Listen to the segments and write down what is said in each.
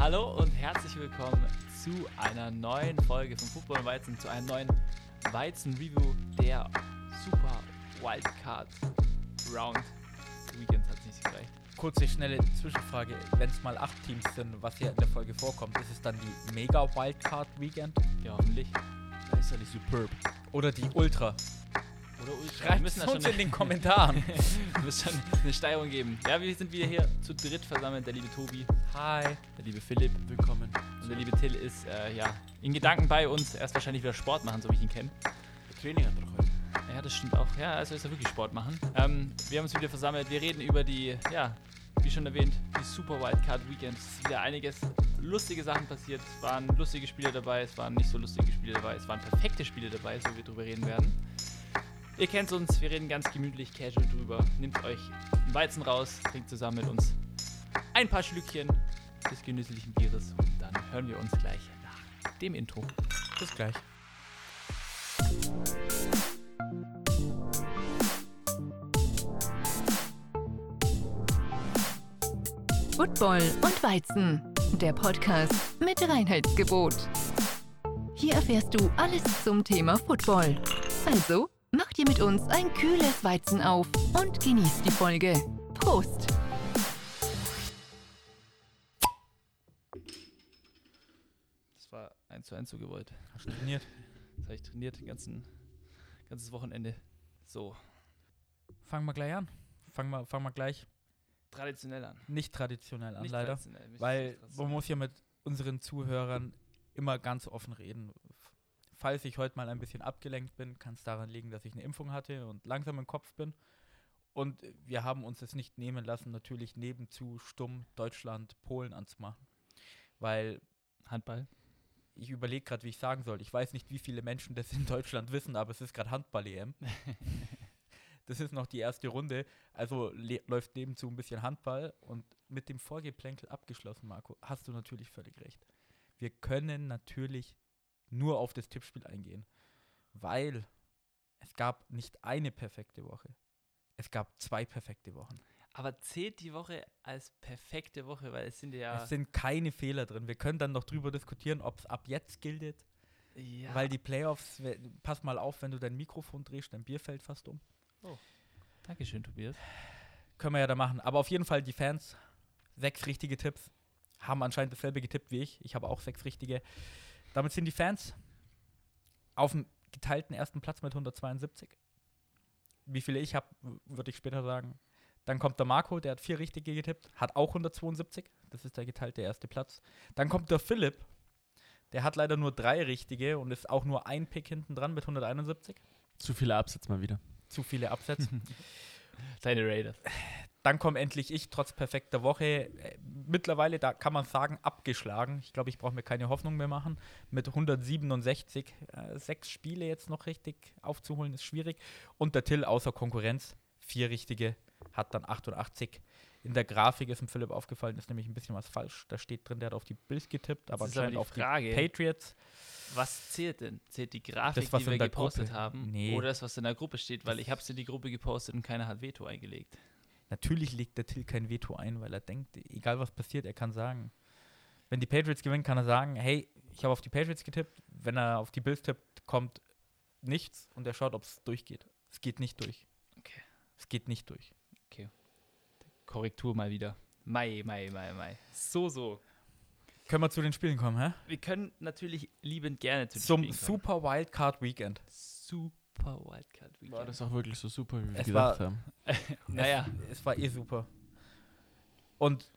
Hallo und herzlich willkommen zu einer neuen Folge von Football und Weizen, zu einem neuen Weizen-Review der Super Wildcard Round. Weekends hat es nicht gereicht. Kurze, schnelle Zwischenfrage. Wenn es mal acht Teams sind, was hier in der Folge vorkommt, ist es dann die Mega Wildcard Weekend? Ja, hoffentlich. Das ist ja nicht superb. Oder die Ultra? Oder Ultra. Schreibt es uns in den Kommentaren. Wir müssen schon eine Steigerung geben. Ja, wir sind wieder hier zu dritt versammelt. Der liebe Tobi, Hi. der liebe Philipp Willkommen. und der liebe Till ist äh, ja in Gedanken bei uns. Er ist wahrscheinlich wieder Sport machen, so wie ich ihn kenne. Training hat doch heute. Ja, das stimmt auch. Ja, also ist er wirklich Sport machen. Ähm, wir haben uns wieder versammelt. Wir reden über die, ja, wie schon erwähnt, die Super Wildcard Weekends. Es ist wieder einiges lustige Sachen passiert. Es waren lustige Spiele dabei, es waren nicht so lustige Spiele dabei, es waren perfekte Spiele dabei, so wir drüber reden werden. Ihr kennt uns, wir reden ganz gemütlich, casual drüber. Nehmt euch einen Weizen raus, trinkt zusammen mit uns ein paar Schlückchen des genüsslichen Bieres und dann hören wir uns gleich nach dem Intro. Bis gleich. Football und Weizen, der Podcast mit Reinheitsgebot. Hier erfährst du alles zum Thema Football. Also, mach dir mit uns ein kühles Weizen auf und genieß die Folge. Prost! Das war eins zu eins so gewollt. Hast du trainiert? Das habe ich trainiert, den ganzen, ganzes Wochenende. So, Fangen wir gleich an. Fangen wir, fangen wir gleich traditionell an. nicht traditionell an, Nicht leider. traditionell, Weil traditionell. man muss ja mit unseren Zuhörern immer ganz offen reden. Falls ich heute mal ein bisschen abgelenkt bin, kann es daran liegen, dass ich eine Impfung hatte und langsam im Kopf bin. Und wir haben uns es nicht nehmen lassen, natürlich nebenzu stumm Deutschland, Polen anzumachen. Weil Handball. ich überlege gerade, wie ich sagen soll. Ich weiß nicht, wie viele Menschen das in Deutschland wissen, aber es ist gerade Handball-EM. das ist noch die erste Runde. Also läuft nebenzu ein bisschen Handball und mit dem Vorgeplänkel abgeschlossen, Marco, hast du natürlich völlig recht. Wir können natürlich nur auf das Tippspiel eingehen, weil es gab nicht eine perfekte Woche. Es gab zwei perfekte Wochen. Aber zählt die Woche als perfekte Woche, weil es sind ja. Es sind keine Fehler drin. Wir können dann noch drüber diskutieren, ob es ab jetzt gilt, ja weil die Playoffs, pass mal auf, wenn du dein Mikrofon drehst, dein Bier fällt fast um. Dankeschön, Tobias. Können wir ja da machen. Aber auf jeden Fall die Fans, sechs richtige Tipps, haben anscheinend dasselbe getippt wie ich. Ich habe auch sechs richtige. Damit sind die Fans auf dem geteilten ersten Platz mit 172. Wie viele ich habe, würde ich später sagen. Dann kommt der Marco, der hat vier richtige getippt, hat auch 172. Das ist der geteilte erste Platz. Dann kommt der Philipp, der hat leider nur drei richtige und ist auch nur ein Pick hinten dran mit 171. Zu viele Absätze mal wieder. Zu viele Absätze. Seine Raiders. Dann komme endlich ich, trotz perfekter Woche. Äh, mittlerweile, da kann man sagen, abgeschlagen. Ich glaube, ich brauche mir keine Hoffnung mehr machen. Mit 167. Äh, sechs Spiele jetzt noch richtig aufzuholen, ist schwierig. Und der Till außer Konkurrenz, vier richtige, hat dann 88. In der Grafik ist dem Philipp aufgefallen, ist nämlich ein bisschen was falsch. Da steht drin, der hat auf die Bills getippt, aber ist aber anscheinend die auf Frage. die Patriots. Was zählt denn? Zählt die Grafik, Das, was die wir gepostet Gruppe- haben? Nee. Oder das, was in der Gruppe steht? Weil ich habe es in die Gruppe gepostet und keiner hat Veto eingelegt. Natürlich legt der Till kein Veto ein, weil er denkt, egal was passiert, er kann sagen. Wenn die Patriots gewinnen, kann er sagen, hey, ich habe auf die Patriots getippt. Wenn er auf die Bills tippt, kommt nichts und er schaut, ob es durchgeht. Es geht nicht durch. Okay. Es geht nicht durch. Korrektur mal wieder. Mai, Mai, Mai, Mai. So, so. Können wir zu den Spielen kommen, hä? Wir können natürlich liebend gerne zu den Zum Spielen kommen. Super Wildcard Weekend. Super Wildcard Weekend. War das auch wirklich so super, wie wir Es gedacht war- haben? Naja, Es, es war eh super. Und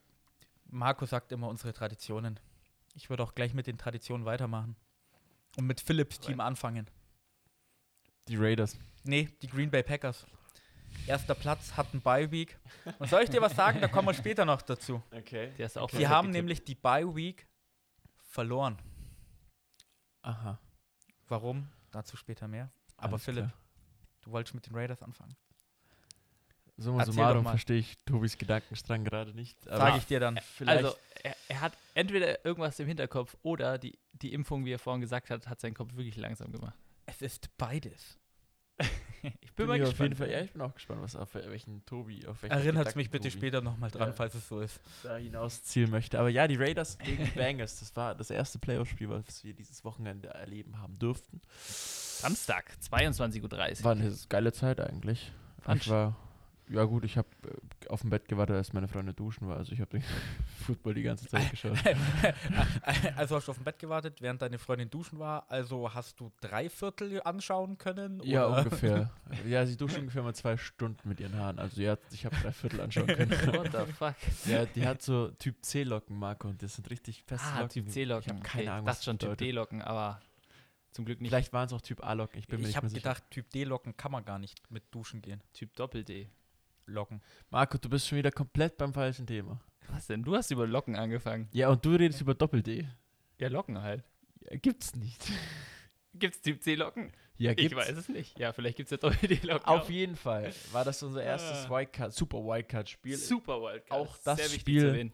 Marco sagt immer unsere Traditionen. Ich würde auch gleich mit den Traditionen weitermachen. Und mit Philips Team anfangen. Die Raiders. Nee, die Green Bay Packers. Erster Platz, hatten Bye Week. Und soll ich dir was sagen? Da kommen wir später noch dazu. Okay. der ist auch Die perfekt haben getippt. nämlich die Bye Week verloren. Aha. Warum? Dazu später mehr. Aber Alles Philipp, klar. du wolltest mit den Raiders anfangen. Summa summarum verstehe ich Tobis Gedankenstrang gerade nicht. Sage ich dir dann. vielleicht. Also, er, er hat entweder irgendwas im Hinterkopf oder die, die Impfung, wie er vorhin gesagt hat, hat seinen Kopf wirklich langsam gemacht. Es ist beides. ich bin Bin mal gespannt. auf jeden Fall, ja, ich bin auch gespannt, was auf welchen Tobi, auf welchen Erinnert mich bitte Tobi später nochmal dran, Ja. falls es so ist. da hinaus zielen möchte. Aber ja, die Raiders gegen die Bengals, das war das erste Playoff-Spiel, was wir dieses Wochenende erleben haben durften. Samstag, 22.30 Uhr. War eine geile Zeit eigentlich. Fandst Ich war, ja gut, ich habe äh, auf dem Bett gewartet, als meine Freundin duschen war. Also ich habe den Football die ganze Zeit geschaut. also hast du auf dem Bett gewartet, während deine Freundin duschen war. Also hast du drei Viertel anschauen können? Ja, oder? ungefähr. Ja, sie duscht ungefähr mal zwei Stunden mit ihren Haaren. Also ja, ich habe drei Viertel anschauen können. What the fuck? ja, die hat so Typ C-Locken, Marco, und das sind richtig feste Ah, Locken. Typ C-Locken. Ich habe keine okay. Ahnung, Das was ist schon das Typ. D-Locken, aber zum Glück nicht Vielleicht waren es auch Typ A-Locken, ich bin mir Ich nicht habe mehr sicher. gedacht, Typ D-Locken kann man gar nicht mit duschen gehen. Typ Doppel-D. Locken. Marco, du bist schon wieder komplett beim falschen Thema. Was denn? Du hast über Locken angefangen. Ja, und du redest über Doppel-D. Ja, Locken halt. Ja, gibt's nicht. Gibt's Typ C-Locken? Ja, Ich gibt's. weiß es nicht. Ja, vielleicht gibt's ja Doppel-D-Locken. Auf jeden Fall war das unser erstes Ah. Wildcard, Super Wildcard-Spiel. Super Wildcard. Auch das Sehr Spiel-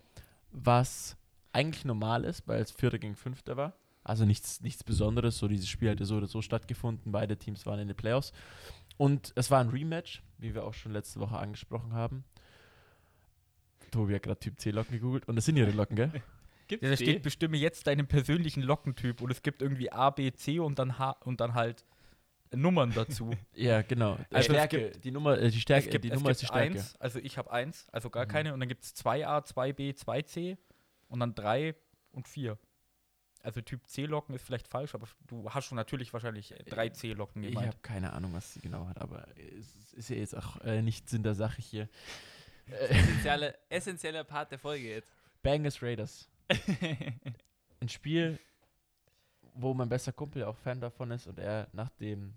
was eigentlich normal ist, weil es Vierter gegen Fünfter war. Also nichts, nichts Besonderes. So dieses Spiel hat ja so oder so stattgefunden. Beide Teams waren in den Playoffs. Und es war ein Rematch, wie wir auch schon letzte Woche angesprochen haben. Tobi hat gerade Typ C-Locken gegoogelt. Und das sind ihre Locken, gell? Gibt's Ja, da steht bestimme jetzt deinen persönlichen Lockentyp und es gibt irgendwie A, B, C und dann H und dann halt Nummern dazu. Ja, genau. Also es Stärke, die Nummer, äh, die Stärke, es gibt, die es Nummer ist die gibt Stärke. eins, also ich habe eins, also gar Mhm. keine und dann gibt es 2A, 2B, 2C und dann 3 und 4. Also Typ C-Locken ist vielleicht falsch, aber du hast schon natürlich wahrscheinlich äh, drei C-Locken Ich gemeint. habe keine Ahnung, was sie genau hat, aber es ist ja jetzt auch äh, nicht Sinn der Sache hier. Äh, Essentielle, essentieller Part der Folge jetzt. Bengals Raiders. ein Spiel, wo mein bester Kumpel auch Fan davon ist und er nach dem,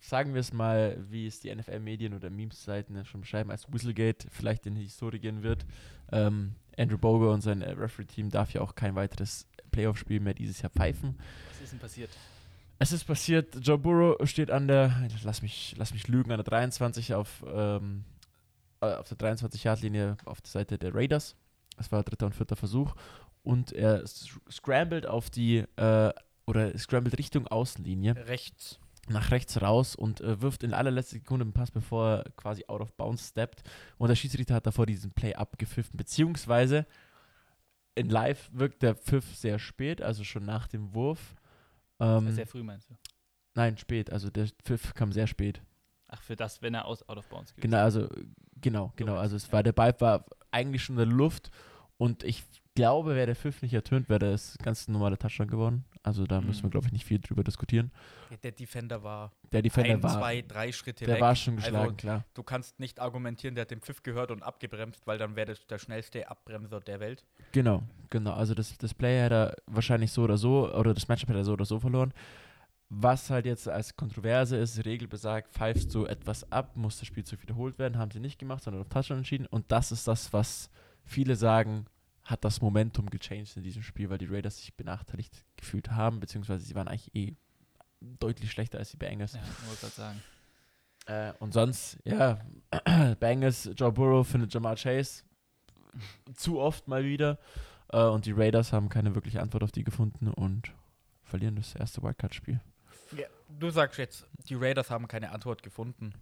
sagen wir es mal, wie es die NFL-Medien oder Memes-Seiten schon beschreiben, als Whistlegate vielleicht in die Historie gehen wird. Ähm, Andrew Boger und sein äh, Referee-Team darf ja auch kein weiteres Playoff-Spiel mehr dieses Jahr pfeifen. Was ist denn passiert? Es ist passiert, Joe Burrow steht an der, lass mich, lass mich lügen, an der 23 auf, ähm, äh, auf der 23-Yard-Linie auf der Seite der Raiders. Es war dritter und vierter Versuch. Und er scrambled auf die, äh, oder scrambled Richtung Außenlinie, Rechts. Nach rechts raus und äh, wirft in allerletzter Sekunde einen Pass, bevor er quasi out of bounds steppt. Und der Schiedsrichter hat davor diesen Play abgepfiffen, beziehungsweise in Live wirkt der Pfiff sehr spät, also schon nach dem Wurf. Ähm, Sehr früh meinst du? Nein, spät. Also der Pfiff kam sehr spät. Ach, für das, wenn er aus out of bounds geht. Genau, also genau, genau. Also es war der Ball war eigentlich schon in der Luft und ich glaube, wäre der Pfiff nicht ertönt, wäre das ganz normaler Touchdown geworden. Also da müssen wir, Mhm. glaube ich, nicht viel drüber diskutieren. Der Defender war Der Defender ein, war, zwei, drei Schritte der weg. war schon geschlagen, Also, klar. du kannst nicht argumentieren, der hat den Pfiff gehört und abgebremst, weil dann wäre das der schnellste Abbremser der Welt. Genau, genau. Also das, das Play hätte er wahrscheinlich so oder so, oder das Matchup hätte er so oder so verloren. Was halt jetzt als Kontroverse ist, die Regel besagt, pfeifst du etwas ab, muss das Spielzug wiederholt werden, haben sie nicht gemacht, sondern auf Touchdown entschieden. Und das ist das, was viele sagen, hat das Momentum gechanged in diesem Spiel, weil die Raiders sich benachteiligt gefühlt haben, beziehungsweise sie waren eigentlich eh deutlich schlechter als die Bengals. Ja, wollte gerade sagen. Äh, und sonst, ja, Bengals, Joe Burrow findet Jamar Chase zu oft mal wieder. Äh, und die Raiders haben keine wirkliche Antwort auf die gefunden und verlieren das erste Wildcard-Spiel. Du sagst jetzt, die Raiders haben keine Antwort gefunden.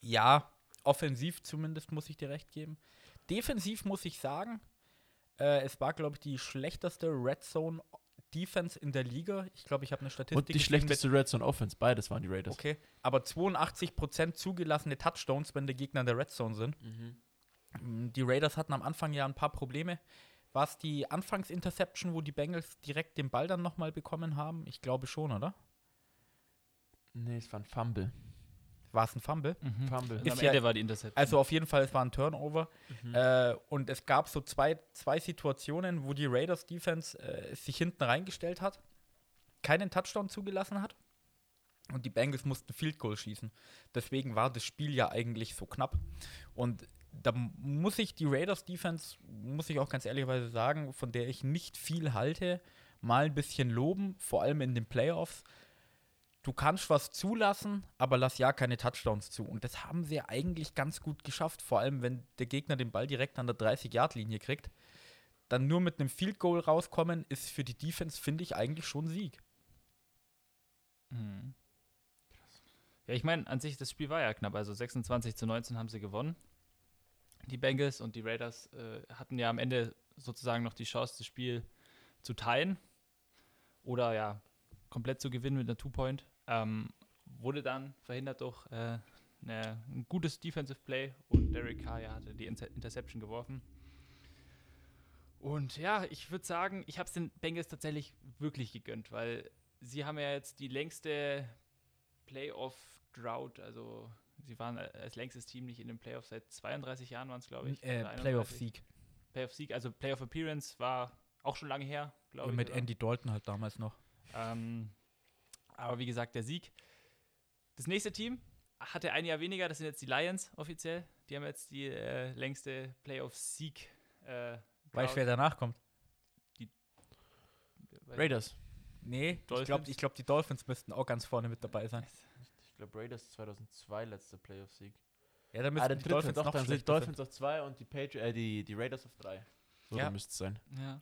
Ja, offensiv zumindest muss ich dir recht geben. Defensiv muss ich sagen, äh, es war, glaube ich, die schlechteste Red Zone Defense in der Liga. Ich glaube, ich habe eine Statistik. Und die schlechteste Red Zone Offense, beides waren die Raiders. okay, aber 82% zugelassene Touchdowns, wenn die Gegner in der Red Zone sind. Mm, Die Raiders hatten am Anfang ja ein paar Probleme. War es die Anfangsinterception, wo die Bengals direkt den Ball dann nochmal bekommen haben? Ich glaube schon, oder? Nee, es war ein Fumble. War es ein Fumble? Mhm. Fumble. Ist am ja- Ende war die Interception. Also auf jeden Fall, es war ein Turnover. Mhm. Äh, und es gab so zwei, zwei Situationen, wo die Raiders Defense äh, sich hinten reingestellt hat, keinen Touchdown zugelassen hat und die Bengals mussten Field Goal schießen. Deswegen war das Spiel ja eigentlich so knapp. Und da muss ich die Raiders Defense, muss ich auch ganz ehrlicherweise sagen, von der ich nicht viel halte, mal ein bisschen loben, vor allem in den Playoffs. Du kannst was zulassen, aber lass ja keine Touchdowns zu. Und das haben sie eigentlich ganz gut geschafft. Vor allem, wenn der Gegner den Ball direkt an der 30-Yard-Linie kriegt. Dann nur mit einem Field Goal rauskommen, ist für die Defense, finde ich, eigentlich schon Sieg. Mhm. Ja, ich meine, an sich, das Spiel war ja knapp. Also 26 zu 19 haben sie gewonnen. Die Bengals und die Raiders äh, hatten ja am Ende sozusagen noch die Chance, das Spiel zu teilen. Oder ja, komplett zu gewinnen mit einer Two-Point. Ähm, wurde dann verhindert durch äh, ne, ein gutes Defensive Play und Derek Carr ja, hatte die Inter Interception geworfen. Und ja, ich würde sagen, ich habe es den Bengals tatsächlich wirklich gegönnt, weil sie haben ja jetzt die längste Playoff-Drought, also sie waren als längstes Team nicht in den Playoffs seit 32 Jahren, waren es, glaube ich. Äh, oder 31. Playoff-Sieg. Playoff-Sieg, also Playoff-Appearance war auch schon lange her, glaube ich. Mit oder? Andy Dalton halt damals noch. Ähm, aber wie gesagt, der Sieg. Das nächste Team hatte ein Jahr weniger, das sind jetzt die Lions offiziell. Die haben jetzt die äh, längste Playoff-Sieg. Äh, Weißt du, wer danach kommt? Raiders. Nee, ich Dolphins? glaube, ich glaub, die Dolphins müssten auch ganz vorne mit dabei sein. Ich glaube, Raiders 2002 letzter Playoff-Sieg. Ja, dann Ah, die Dolphins doch, noch dann sind Dolphins auf 2 und die, Patri äh, die, die Raiders auf 3. So Ja. müsste es sein. Ja.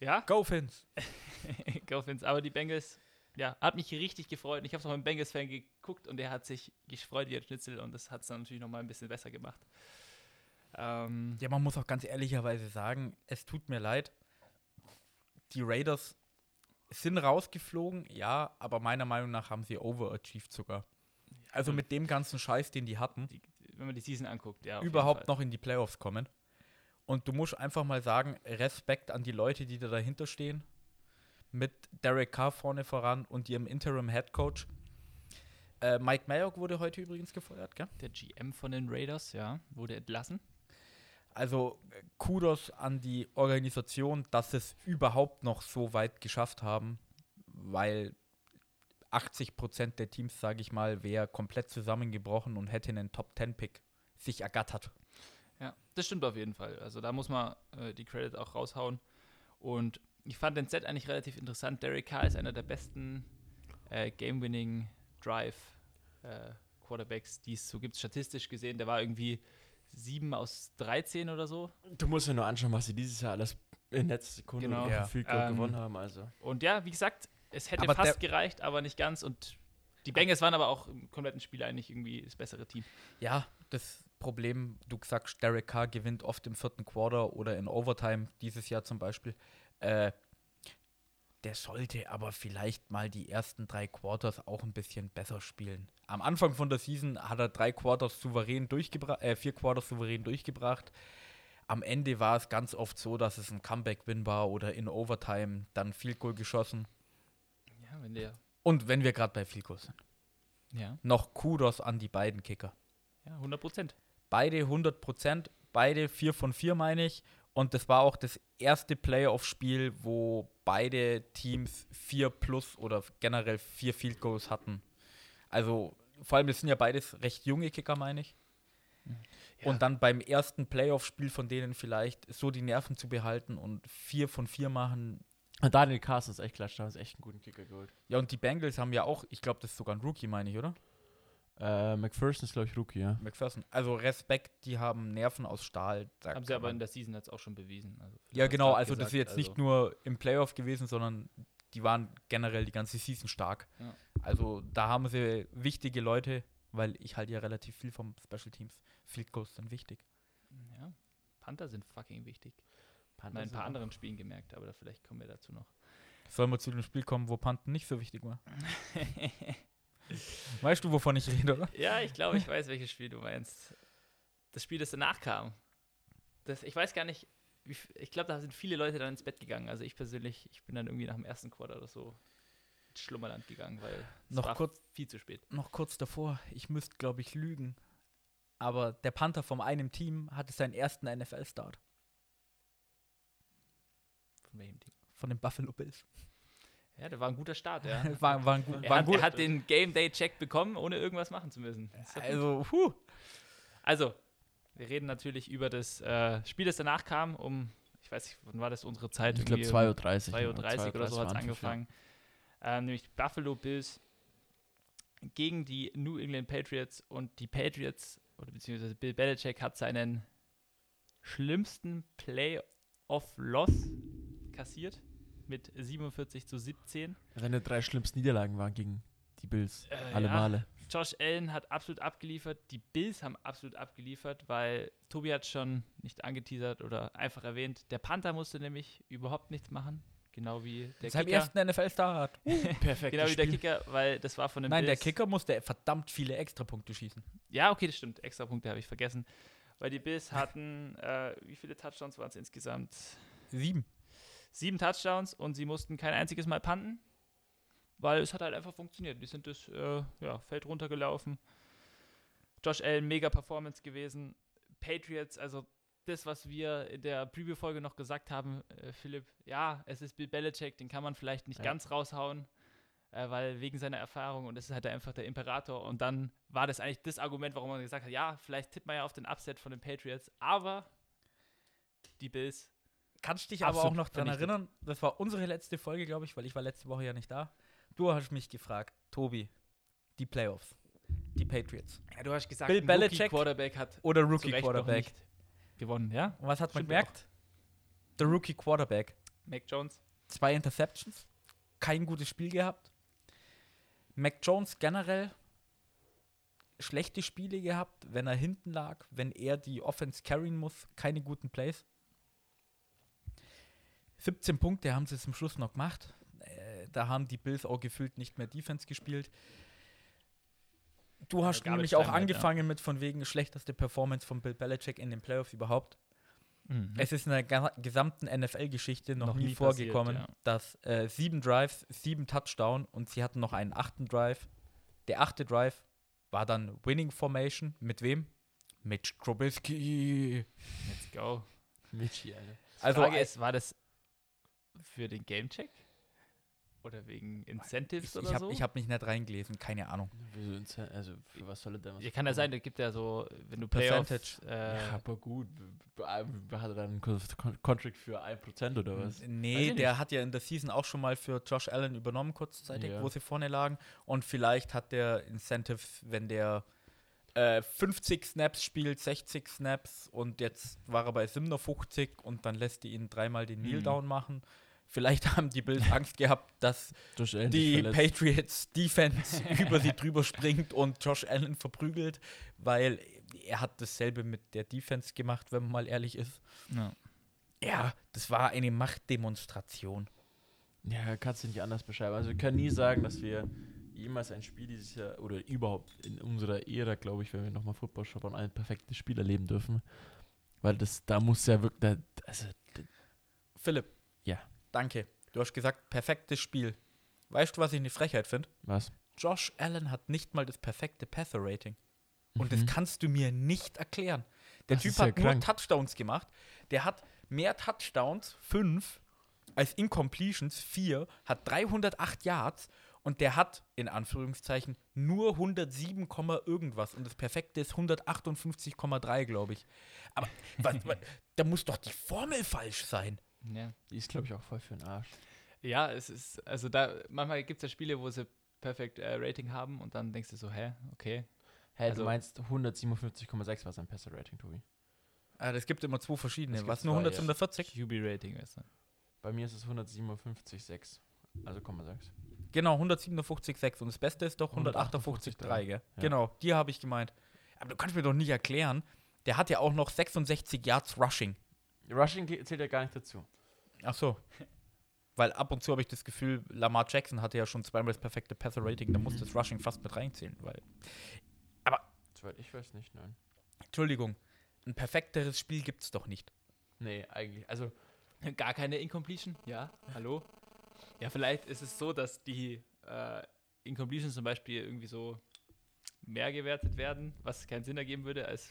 Ja. Go Fins! Go Fins. Aber die Bengals, ja, hat mich richtig gefreut. Und Ich habe es auch mit Bengals-Fan geguckt und der hat sich gefreut wie ein Schnitzel und das hat es dann natürlich nochmal ein bisschen besser gemacht. Ähm, Ja, man muss auch ganz ehrlicherweise sagen, es tut mir leid. Die Raiders sind rausgeflogen, ja, aber meiner Meinung nach haben sie overachieved sogar. Also mit dem ganzen Scheiß, den die hatten, die, wenn man die Season anguckt, ja. überhaupt noch in die Playoffs kommen. Und du musst einfach mal sagen, Respekt an die Leute, die da dahinter stehen. Mit Derek Carr vorne voran und ihrem Interim Head Coach. Äh, Mike Mayock wurde heute übrigens gefeuert, gell? Der GM von den Raiders, ja, wurde entlassen. Also äh, Kudos an die Organisation, dass sie es überhaupt noch so weit geschafft haben, weil 80% der Teams, sage ich mal, wäre komplett zusammengebrochen und hätte einen Top-10-Pick sich ergattert. Ja, das stimmt auf jeden Fall. Also da muss man äh, die Credit auch raushauen. Und ich fand den Set eigentlich relativ interessant. Derek Carr ist einer der besten äh, Game-Winning Drive äh, Quarterbacks, die es so gibt, statistisch gesehen. Der war irgendwie 7 aus 13 oder so. Du musst ja nur anschauen, was sie dieses Jahr alles in letzter Sekunde Genau. auf Ja. Ähm, gewonnen haben. Also. Und ja, wie gesagt, es hätte Aber fast gereicht, aber nicht ganz. Und die Bengals waren aber auch im kompletten Spiel eigentlich irgendwie das bessere Team. Ja, das Problem, du sagst, Derek Carr gewinnt oft im vierten Quarter oder in Overtime, dieses Jahr zum Beispiel. Äh, der sollte aber vielleicht mal die ersten drei Quarters auch ein bisschen besser spielen. Am Anfang von der Season hat er drei Quarters souverän durchgebracht, äh, vier Quarters souverän durchgebracht. Am Ende war es ganz oft so, dass es ein Comeback-Win war oder in Overtime dann Field Goal geschossen. Ja, wenn der. Und wenn wir gerade bei Field Goal sind, Ja, noch Kudos an die beiden Kicker. ja 100 Prozent. Beide 100 Prozent, beide 4 von 4 meine ich. Und das war auch das erste Playoff-Spiel, wo beide Teams 4 plus oder generell 4 Field Goals hatten. Also vor allem, das sind ja beides recht junge Kicker, meine ich. Ja. Und dann beim ersten Playoff-Spiel von denen vielleicht so die Nerven zu behalten und 4 von 4 machen. Daniel Carson ist echt klatsch, da haben sie echt einen guten Kicker geholt. Ja, und die Bengals haben ja auch, ich glaube, das ist sogar ein Rookie, meine ich, oder? Äh, McPherson ist, glaube ich, Rookie, ja. McPherson. Also Respekt, die haben Nerven aus Stahl. Haben sie aber man- in der Season jetzt auch schon bewiesen. Also Ja, genau. Also, grad das ist gesagt, jetzt nicht also- nur im Playoff gewesen, sondern die waren generell die ganze Season stark. Ja. Also, da haben sie wichtige Leute, weil ich halte ja relativ viel vom Special Teams. Field Goals sind wichtig. Ja, Panther sind fucking wichtig. Panther Mal in ein paar anderen Spielen gemerkt, aber da vielleicht kommen wir dazu noch. Sollen wir zu dem Spiel kommen, wo Panten nicht so wichtig war? Weißt du, wovon ich rede, oder? ja, ich glaube, ich weiß, welches Spiel du meinst. Das Spiel, das danach kam. Das, ich weiß gar nicht, ich glaube, da sind viele Leute dann ins Bett gegangen. Also ich persönlich, ich bin dann irgendwie nach dem ersten Quarter oder so ins Schlummerland gegangen, weil es Noch war kurz- viel zu spät. Noch kurz davor, ich müsste, glaube ich, lügen. Aber der Panther von einem Team hatte seinen ersten NFL-Start. Von welchem Team? Von den Buffalo Bills. Ja, der war ein guter Start, ja. war, war ein, gut, Er war hat, gut. er hat den Game Day Check bekommen, ohne irgendwas machen zu müssen. Also, puh. Also, wir reden natürlich über das äh, Spiel, das danach kam, um, ich weiß nicht, wann war das unsere Zeit? Ich glaube Irgendwie 2.30 um 2.30 Uhr oder so hat es Anpfiff, ja. angefangen. Ähm, nämlich Buffalo Bills gegen die New England Patriots und die Patriots, oder beziehungsweise Bill Belichick hat seinen schlimmsten Playoff-Loss kassiert mit 47 zu 17. Seine drei schlimmsten Niederlagen waren gegen die Bills. Äh, Alle ja. Male. Josh Allen hat absolut abgeliefert, die Bills haben absolut abgeliefert, weil Tobi hat schon nicht angeteasert oder einfach erwähnt, der Panther musste nämlich überhaupt nichts machen, genau wie der Kicker. ersten NFL-Start. Perfekt. Genau wie der Kicker, weil das war von den Nein, der Bills. Kicker musste verdammt viele Extrapunkte schießen. Ja, okay, das stimmt. Extra Punkte habe ich vergessen. Weil die Bills hatten, äh, wie viele Touchdowns waren es insgesamt? Sieben. Sieben Touchdowns und sie mussten kein einziges Mal panten, weil es hat halt einfach funktioniert. Die sind das äh, ja, Feld runtergelaufen. Josh Allen, mega Performance gewesen. Patriots, also das, was wir in der Preview-Folge noch gesagt haben, äh, Philipp, ja, es ist Bill Belichick, den kann man vielleicht nicht Ja. ganz raushauen, äh, weil wegen seiner Erfahrung und es ist halt einfach der Imperator. Und dann war das eigentlich das Argument, warum man gesagt hat, ja, vielleicht tippt man ja auf den Upset von den Patriots, aber die Bills Kannst dich aber Absolut auch noch daran erinnern, das war unsere letzte Folge, glaube ich, weil ich war letzte Woche ja nicht da. Du hast mich gefragt, Tobi, die Playoffs, die Patriots Ja, du hast gesagt, Bill Belichick Quarterback hat oder zu Rookie Quarterback. nicht gewonnen, ja? Und was hat man gemerkt? Der Rookie Quarterback. Mac Jones. Zwei Interceptions, kein gutes Spiel gehabt. Mac Jones generell schlechte Spiele gehabt, wenn er hinten lag, wenn er die Offense carryen muss, keine guten Plays. 17 Punkte haben sie zum Schluss noch gemacht. Äh, da haben die Bills auch gefühlt nicht mehr Defense gespielt. Du hast Garbage nämlich auch Time halt, ja. angefangen mit von wegen schlechteste Performance von Bill Belichick in den Playoffs überhaupt. Mhm. Es ist in der gesamten NFL-Geschichte noch, Noch nie, nie passiert, vorgekommen, ja. dass äh, sieben Drives, sieben Touchdown und sie hatten noch einen achten Drive. Der achte Drive war dann Winning Formation. Mit wem? Mit Trubisky. Let's go. Michi, Alter. Also Frage ist, war das für den Gamecheck? Oder wegen Incentives Ich, oder ich habe so? ich hab mich nicht reingelesen, keine Ahnung. Wieso Also, für was soll er denn was ja, kann ja sein, da gibt ja so, wenn du Playoffs, Percentage. äh, Ja, aber gut. Hat er dann einen Contract für 1% oder was? Nee, der hat ja in der Season auch schon mal für Josh Allen übernommen, kurzzeitig, Ja. wo sie vorne lagen. Und vielleicht hat der Incentive, wenn der äh, 50 Snaps spielt, 60 Snaps und jetzt war er bei 57 und dann lässt die ihn dreimal den Kneel Mhm. Down machen. Vielleicht haben die Bills Angst gehabt, dass die verletzt. Patriots Defense über sie drüber springt und Josh Allen verprügelt, weil er hat dasselbe mit der Defense gemacht, wenn man mal ehrlich ist. ja. Ja, das war eine Machtdemonstration. Ja, kannst du nicht anders beschreiben. Also wir können nie sagen, dass wir jemals ein Spiel dieses Jahr oder überhaupt in unserer Ära, glaube ich, wenn wir nochmal Football schauen, ein perfektes Spiel erleben dürfen. Weil das, da muss ja wirklich, also Philipp. Ja. Danke. Du hast gesagt, perfektes Spiel. Weißt du, was ich eine Frechheit finde? was? Josh Allen hat nicht mal das perfekte Passer-Rating. Und Mhm. das kannst du mir nicht erklären. Der Das Typ ist ja hat nur. Touchdowns gemacht. Der hat mehr Touchdowns, fünf, als Incompletions, vier, hat 308 Yards und der hat, in Anführungszeichen, nur 107, Komma irgendwas. Und das perfekte ist 158,3, glaube ich. Aber was, was, da muss doch die Formel falsch sein. Ja. Die ist, glaube ich, auch voll für den Arsch. Ja, es ist, also da, manchmal gibt es ja Spiele, wo sie perfekt äh, Rating haben und dann denkst du so, hä, okay. Hey, Also- du meinst 157,6 war sein Passer-Rating, Tobi. Ah, das gibt immer zwei verschiedene. Es Was, nur zwei, 100, ja. 140? QB-Rating, weißt du. Bei mir ist es 157,6. Also 0,6. Genau, 157,6. Und das Beste ist doch 158,3, gell? Ja. Genau, die habe ich gemeint. Aber du kannst mir doch nicht erklären, der hat ja auch noch 66 Yards Rushing. Rushing zählt ja gar nicht dazu. Ach so. Weil ab und zu habe ich das Gefühl, Lamar Jackson hatte ja schon zweimal das perfekte Passer-Rating, da muss das Rushing fast mit reinzählen. Weil, Soweit ich weiß nicht, nein. Entschuldigung, ein perfekteres Spiel gibt es doch nicht. Nee, eigentlich. Also, Gar keine Incompletion? Ja, hallo? Ja, vielleicht ist es so, dass die äh, Incompletions zum Beispiel irgendwie so mehr gewertet werden, was keinen Sinn ergeben würde als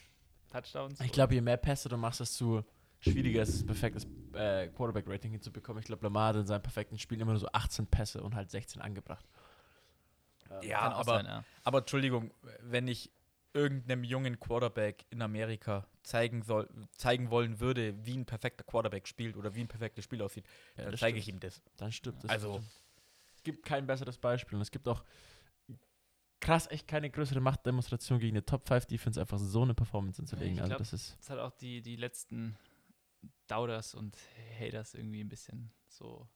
Touchdowns. ich glaube, je mehr Pässe du machst, desto schwieriger ist es, ein perfektes äh, Quarterback-Rating hinzubekommen. Ich glaube, Lamar hat in seinem perfekten Spiel immer nur so 18 Pässe und halt 16 angebracht. Ähm, Ja, aber, sein, ja. aber Entschuldigung, wenn ich irgendeinem jungen Quarterback in Amerika zeigen soll, zeigen wollen würde, wie ein perfekter Quarterback spielt oder wie ein perfektes Spiel aussieht, Ja, dann zeige ich stimmt. ihm das. Dann stimmt das. Also- es gibt kein besseres Beispiel und es gibt auch krass echt keine größere Machtdemonstration gegen eine Top 5 Defense einfach so eine Performance hinzulegen. ich also das ist Das hat auch die, die letzten Doubters und Haters irgendwie ein bisschen so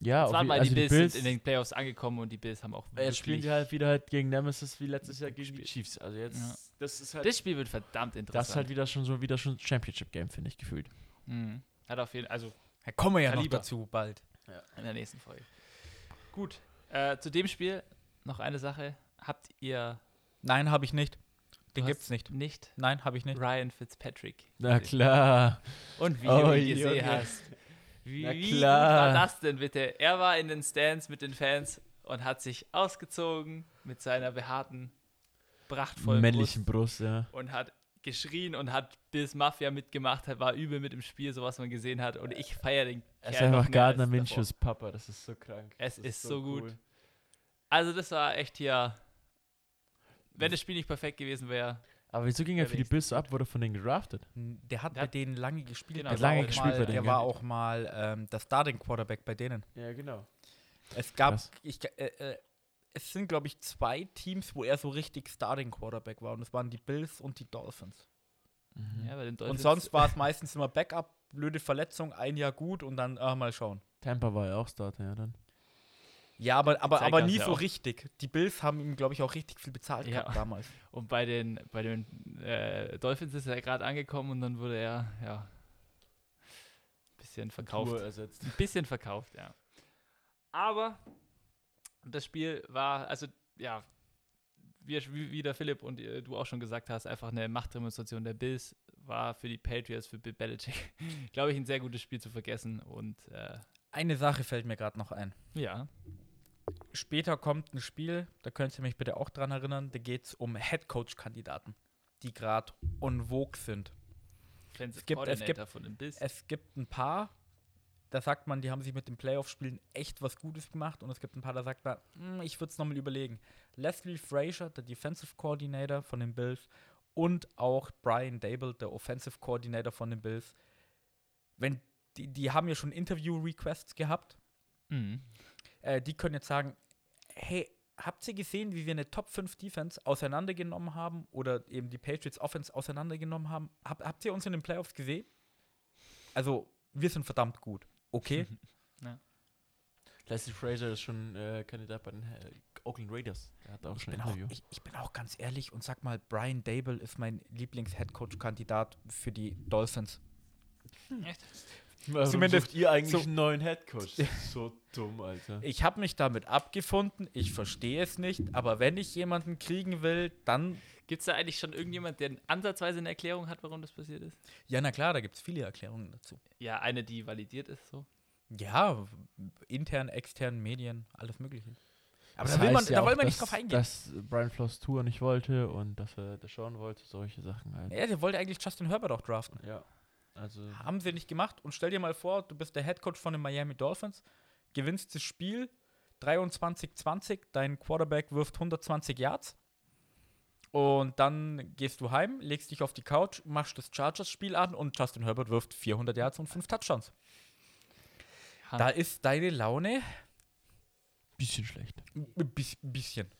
Ja, Es auf waren mal also die Bills, sind in den Playoffs angekommen und die Bills haben auch Jetzt spielen die halt wieder halt gegen Nemesis wie letztes Jahr gegen die gespielt. Chiefs. Also jetzt, Ja. das ist halt, Das Spiel wird verdammt interessant. das ist halt wieder schon so wieder schon Championship-Game, finde ich, gefühlt. Mhm. Hat auf jeden also Da kommen wir ja Kaliber. noch dazu bald. in der nächsten Folge. Gut. Äh, zu dem Spiel noch eine Sache. Habt ihr Nein, habe ich nicht. Den gibt's hast nicht. nicht Nein, habe ich nicht. Ryan Fitzpatrick? Na klar. Und wie Oh, du ihn gesehen Junge. hast. Wie, Na klar. war das denn bitte? Er war in den Stands mit den Fans und hat sich ausgezogen mit seiner behaarten, prachtvollen Männlichen Brust Brust, ja. und hat geschrien und hat Bills Mafia mitgemacht, hat, war übel mit dem Spiel, so was man gesehen hat. Und ich feiere den Er ist einfach Gardner. Minshews Papa, das ist so krank. Es das ist so gut. Also das war echt hier. Wenn das Spiel nicht perfekt gewesen wäre, Aber wieso ging er für die. Bills so ab? Wurde von denen gedraftet? Der hat Der bei hat- denen lange gespielt. Genau, der lange auch gespielt mal, bei denen, Der war auch mal ähm, der Starting Quarterback bei denen. Ja, genau. Es gab, ich, äh, äh, es sind glaube ich zwei Teams, wo er so richtig Starting Quarterback war und das waren die Bills und die Dolphins. ja, bei den Und Dolphins. sonst war es meistens immer Backup, blöde Verletzung, ein Jahr gut und dann äh, mal schauen. Tampa war ja auch Starter, ja dann. Ja, aber, aber, aber nie so auch. richtig. Die Bills haben ihm, glaube ich, auch richtig viel bezahlt Ja. gehabt damals. Und bei den, bei den äh, Dolphins ist er gerade angekommen und dann wurde er, ja, ein bisschen verkauft. Tour ersetzt. Ein bisschen verkauft, ja. Aber das Spiel war, also, ja, wie, wie wie der Philipp und äh, du auch schon gesagt hast, einfach eine Machtdemonstration der Bills war für die Patriots, für Bill Belichick, glaube ich, ein sehr gutes Spiel zu vergessen. Und äh, Eine Sache fällt mir gerade noch ein. ja, Später kommt ein Spiel, da könnt ihr mich bitte auch dran erinnern, da geht es um Headcoach-Kandidaten, die gerade en vogue sind. Offensive gibt- es gibt-. Es gibt ein paar, da sagt man, die haben sich mit den Playoff-Spielen echt was Gutes gemacht und es gibt ein paar, da sagt man, "Hm, ich würde es nochmal überlegen. Leslie Frazier, der Defensive Coordinator von den Bills und auch Brian Dable, der Offensive Coordinator von den Bills, wenn die, die haben ja schon Interview-Requests gehabt Mhm. Äh, die können jetzt sagen, hey, habt ihr gesehen, wie wir eine Top 5 Defense auseinandergenommen haben oder eben die Patriots Offense auseinandergenommen haben? Hab, habt ihr uns in den Playoffs gesehen? Also, wir sind verdammt gut. Okay? Leslie Fraser ist schon äh, Kandidat bei den äh, Oakland Raiders. Der hat auch ich, schon bin ein auch, Interview. ich, ich bin auch ganz ehrlich und sag mal, Brian Dable ist mein Lieblings-Headcoach-Kandidat für die Dolphins. Warum zumindest sucht ihr eigentlich so- einen neuen Headcoach? Das ist so dumm, Alter. Ich habe mich damit abgefunden, ich verstehe es nicht, aber wenn ich jemanden kriegen will, dann, Gibt es da eigentlich schon irgendjemand, der ansatzweise eine Erklärung hat, warum das passiert ist? ja, na klar, da gibt es viele Erklärungen dazu. Ja, eine, die validiert ist, so. Ja, intern, extern, Medien, alles Mögliche. Aber Das da, will man, ja da auch, wollen wir nicht drauf eingehen. Dass Brian Floss Tour nicht wollte und dass er das schauen wollte, solche Sachen halt. Ja, der wollte eigentlich Justin Herbert auch draften. Ja. Also, Haben sie nicht gemacht. Und stell dir mal vor, du bist der Headcoach von den Miami Dolphins, gewinnst das Spiel 23-20, dein Quarterback wirft 120 Yards. Und dann gehst du heim, legst dich auf die Couch, machst das Chargers-Spiel an und Justin Herbert wirft 400 Yards und 5 Touchdowns. Da ist deine Laune bisschen schlecht. ein bis- bisschen.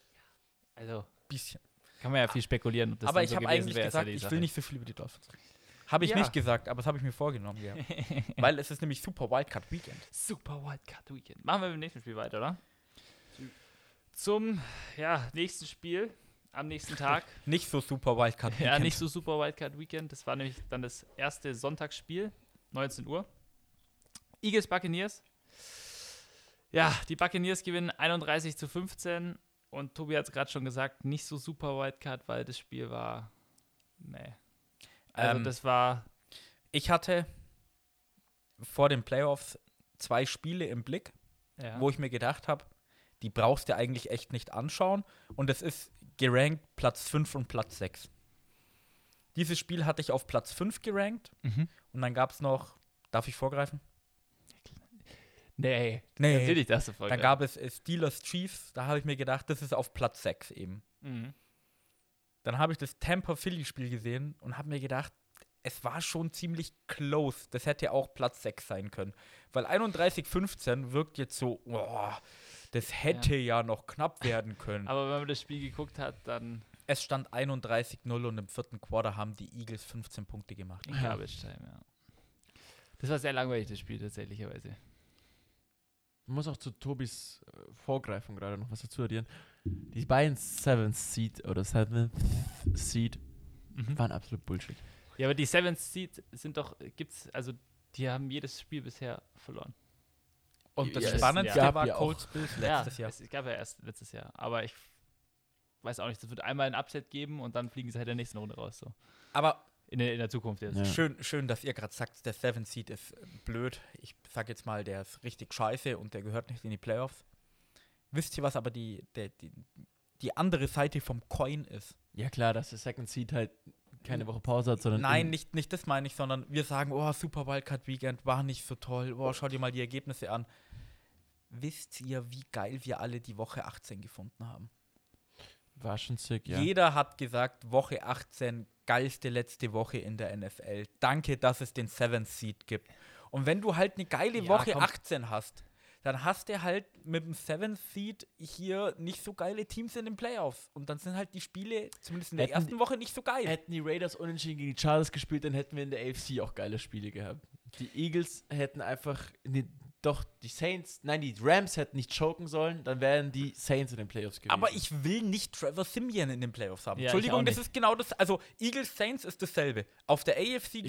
Also, bisschen. kann man ja viel spekulieren, ob das aber ich so habe gewesen eigentlich gesagt, ich will nicht so viel über die Dolphins reden. Habe ich Ja. nicht gesagt, aber das habe ich mir vorgenommen, ja. Weil es ist nämlich Super Wildcard Weekend. Super Wildcard Weekend. Machen wir mit dem nächsten Spiel weiter, oder? Zum ja, nächsten Spiel am nächsten Tag. Nicht so Super Wildcard Weekend. ja, nicht so Super Wildcard Weekend. Das war nämlich dann das erste Sonntagsspiel, 19 Uhr. Eagles Buccaneers. Ja, die Buccaneers gewinnen 31 zu 15 und Tobi hat es gerade schon gesagt, nicht so Super Wildcard, weil das Spiel war. Nee. Also, Ähm, das war. Ich hatte vor den Playoffs zwei Spiele im Blick, Ja. wo ich mir gedacht habe, die brauchst du eigentlich echt nicht anschauen. Und es ist gerankt Platz 5 und Platz 6. Dieses Spiel hatte ich auf Platz 5 gerankt Mhm. und dann gab es noch, darf ich vorgreifen? Nee, Nee. natürlich das du voll. Dann gab es Steelers Chiefs, da habe ich mir gedacht, das ist auf Platz 6 eben. Mhm. Dann habe ich das Tampa Philly Spiel gesehen und habe mir gedacht, es war schon ziemlich close. Das hätte auch Platz 6 sein können. Weil 31-15 wirkt jetzt so, boah, das hätte ja. noch knapp werden können. Aber wenn man das Spiel geguckt hat, dann es stand 31-0 und im vierten Quarter haben die Eagles 15 Punkte gemacht. in Garbage Time, ja. Das war sehr langweilig, das Spiel tatsächlicherweise. muss auch zu Tobis äh, Vorgreifung gerade noch was dazu addieren. Die beiden Seventh Seed oder Seventh Seed Mhm. waren absolut Bullshit. Ja, aber die Seventh Seed sind doch, gibt's, also die haben jedes Spiel bisher verloren. Und das Ja, Spannendste gab war ja Colts Bills letztes ja, Jahr. Es gab ja erst letztes Jahr, aber ich weiß auch nicht, es wird einmal ein Upset geben und dann fliegen sie halt in der nächsten Runde raus. So. Aber In, der, in der Zukunft jetzt. Ja. schön, schön, dass ihr gerade sagt, der Seven Seed ist blöd. Ich sag jetzt mal, der ist richtig scheiße und der gehört nicht in die Playoffs. Wisst ihr, was aber die, der, die, die andere Seite vom Coin ist? Ja klar, dass der Second Seed halt keine Woche Pause hat, sondern Nein, in- nicht, nicht das meine ich, sondern wir sagen, oh, Super Wildcard Weekend war nicht so toll. Oh, schau dir mal die Ergebnisse an. Wisst ihr, wie geil wir alle die Woche 18 gefunden haben? war schon sick, ja. Jeder hat gesagt, Woche 18, geilste letzte Woche in der NFL. Danke, dass es den Seventh Seed gibt. Und wenn du halt eine geile Ja, Woche komm. 18 hast, dann hast du halt mit dem Seventh Seed hier nicht so geile Teams in den Playoffs. Und dann sind halt die Spiele, zumindest in der Hätten ersten die- Woche, nicht so geil. Hätten die Raiders unentschieden gegen die Chargers gespielt, dann hätten wir in der AFC auch geile Spiele gehabt. Die Eagles hätten einfach die, doch die Saints, nein, die Rams hätten nicht choken sollen, dann wären die Saints in den Playoffs gewesen. Aber ich will nicht Trevor Simeon in den Playoffs haben. Ja, Entschuldigung, das ist genau das. Also Eagles Saints ist dasselbe. Auf der AFC-Seite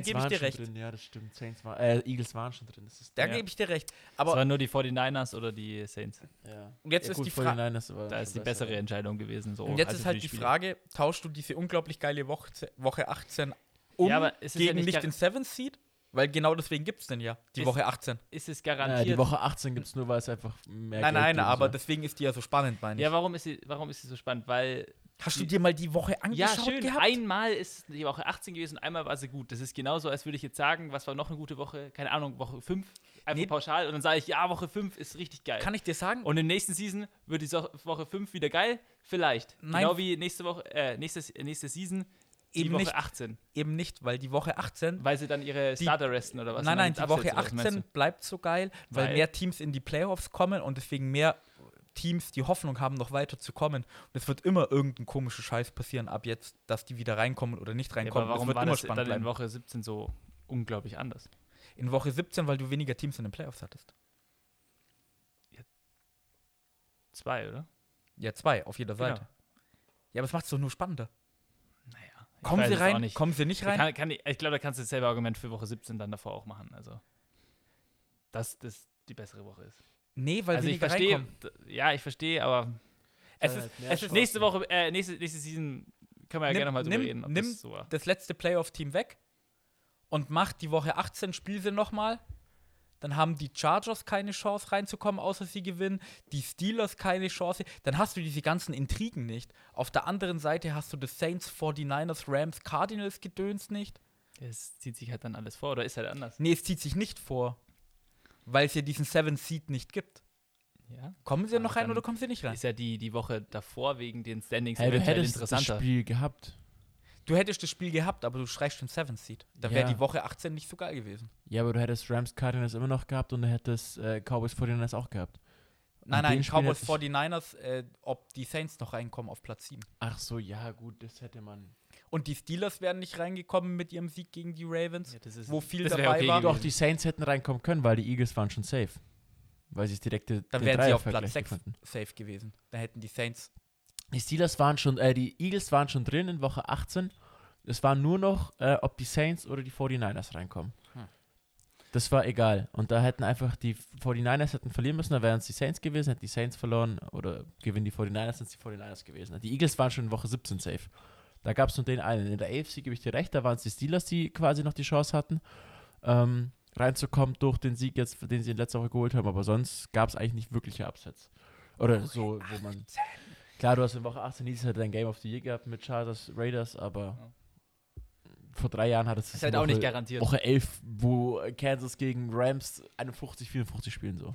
gebe ich waren dir schon recht. Drin. Ja, das stimmt. Saints war, äh, Eagles waren schon drin. Das ist Da Ja. gebe ich dir recht. Es Aber waren nur die 49ers oder die Saints. ja. jetzt ja, ist gut, die Frage. 49ers war Da ist die besser. bessere Entscheidung gewesen. So, Und jetzt also ist halt die die. Frage, tauschst du diese unglaublich geile Woche, Woche 18 um Ja, aber es ist ja gegen nicht nicht den Seventh Seed? Weil genau deswegen gibt es denn ja, die Ist- Woche 18. Ist es Ja, garantiert. die Woche 18 gibt es nur, weil es einfach mehr nein, Geld nein, geben aber soll. deswegen ist die ja so spannend, meine ich. ja, warum ist, sie, warum ist sie so spannend? Weil Hast du dir mal die Woche Ja, angeschaut schön. gehabt? Einmal ist die Woche 18 gewesen, einmal war sie gut. Das ist genauso, als würde ich jetzt sagen, was war noch eine gute Woche? Keine Ahnung, Woche 5. Einfach Nee. pauschal. Und dann sage ich, ja, Woche 5 ist richtig geil. Kann ich dir sagen? und im nächsten Season wird die so Woche 5 wieder geil? Vielleicht. Nein. Genau wie nächste Woche, äh, nächstes, äh, nächste Season die Eben Woche nicht. 18. Eben nicht, weil die Woche 18 Weil sie dann ihre Die- Starter resten oder was? Nein, nein, die Woche Upsets oder was meinst 18 du? bleibt so geil, weil, Weil- mehr Teams in die Playoffs kommen und deswegen mehr Teams die Hoffnung haben, noch weiter zu kommen. Und es wird immer irgendein komischer Scheiß passieren ab jetzt, dass die wieder reinkommen oder nicht Ja, reinkommen. aber warum wird war immer das dann in bleiben. Woche 17 so unglaublich anders? In Woche 17, weil du weniger Teams in den Playoffs hattest. Zwei, oder? Ja, zwei auf jeder Genau. Seite. Ja, aber es macht es doch nur spannender. Kommen sie rein? nicht. Kommen sie nicht rein? Kann, kann, ich ich glaube, da kannst du dasselbe Argument für Woche 17 dann davor auch machen. Also, dass das die bessere Woche ist. Nee, weil also ich verstehe, ja, ich verstehe, aber Es Weil ist, es ist nächste Woche, äh, nächste, nächste Season können wir ja Nimm- gerne mal drüber nimm- reden, nimm das so das letzte Playoff-Team weg und macht die Woche 18 Spiel sie nochmal. Dann haben die Chargers keine Chance reinzukommen, außer sie gewinnen. Die Steelers keine Chance. Dann hast du diese ganzen Intrigen nicht. Auf der anderen Seite hast du das Saints, 49ers, Rams, Cardinals Gedöns nicht. Es zieht sich halt dann alles vor oder ist halt anders. Nee, es zieht sich nicht vor. Weil es ja diesen Seven Seed nicht gibt. Ja. Kommen sie Aber noch rein oder kommen sie nicht rein? Ist ja die, die Woche davor wegen den Standings Hey, du eventuell hättest das interessanter. Spiel gehabt. Du hättest das Spiel gehabt, aber du streichst den Seven Seed. Da wäre Ja. die Woche 18 nicht so geil gewesen. Ja, aber du hättest Rams Cardinals immer noch gehabt und du hättest äh, Cowboys 49ers auch gehabt. Nein, nein, Cowboys hätte ich- 49ers, äh, ob die Saints noch reinkommen auf Platz 7. Ach so, ja, gut, das hätte man. Und die Steelers wären nicht reingekommen mit ihrem Sieg gegen die Ravens. Ja, das ist, Wo viel dabei war. gewesen. Doch, die Saints hätten reinkommen können, weil die Eagles waren schon safe. Weil sie es direkte Dann den wären sie auf Platz 6 gefunden. safe gewesen. Da hätten die Saints. Die Steelers waren schon, äh, die Eagles waren schon drin in Woche 18. Es war nur noch, äh, ob die Saints oder die 49ers reinkommen. Hm. Das war egal. Und da hätten einfach die 49ers hätten verlieren müssen, da wären es die Saints gewesen, hätten die Saints verloren oder gewinnen die 49ers, sind es die 49ers gewesen. Die Eagles waren schon in Woche 17 safe. Da gab es nur den einen. In der AFC gebe ich dir recht, da waren es die Steelers, die quasi noch die Chance hatten, ähm, reinzukommen durch den Sieg jetzt, den sie in letzter Woche geholt haben. Aber sonst gab es eigentlich nicht wirkliche Upsets. Oder so, wo man. Klar, du hast in Woche 18 dieses Jahr dein Game of the Year gehabt mit Chargers, Raiders, aber vor drei Jahren hattest du ist halt auch nicht garantiert. Woche 11, wo Kansas gegen Rams 51, 54 spielen so.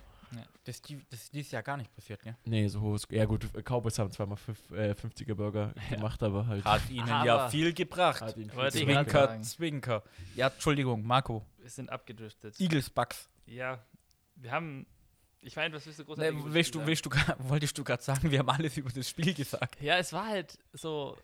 Das ist, die, das ist dieses Jahr gar nicht passiert, gell? Nee, so hohes. Ja gut, Cowboys haben zweimal fünf, äh, 50er Burger Ja. gemacht, aber halt. Hat ihnen Aber- ja viel gebracht. hat viel Zwinker. Zwinker. Ja, Entschuldigung, Marco. Wir sind abgedriftet. Eagles Bucks. Ja, wir haben. Ich meine, was willst du großartig das willst du, willst du, wolltest du gerade sagen, wir haben alles über das Spiel gesagt. Ja, es war halt so.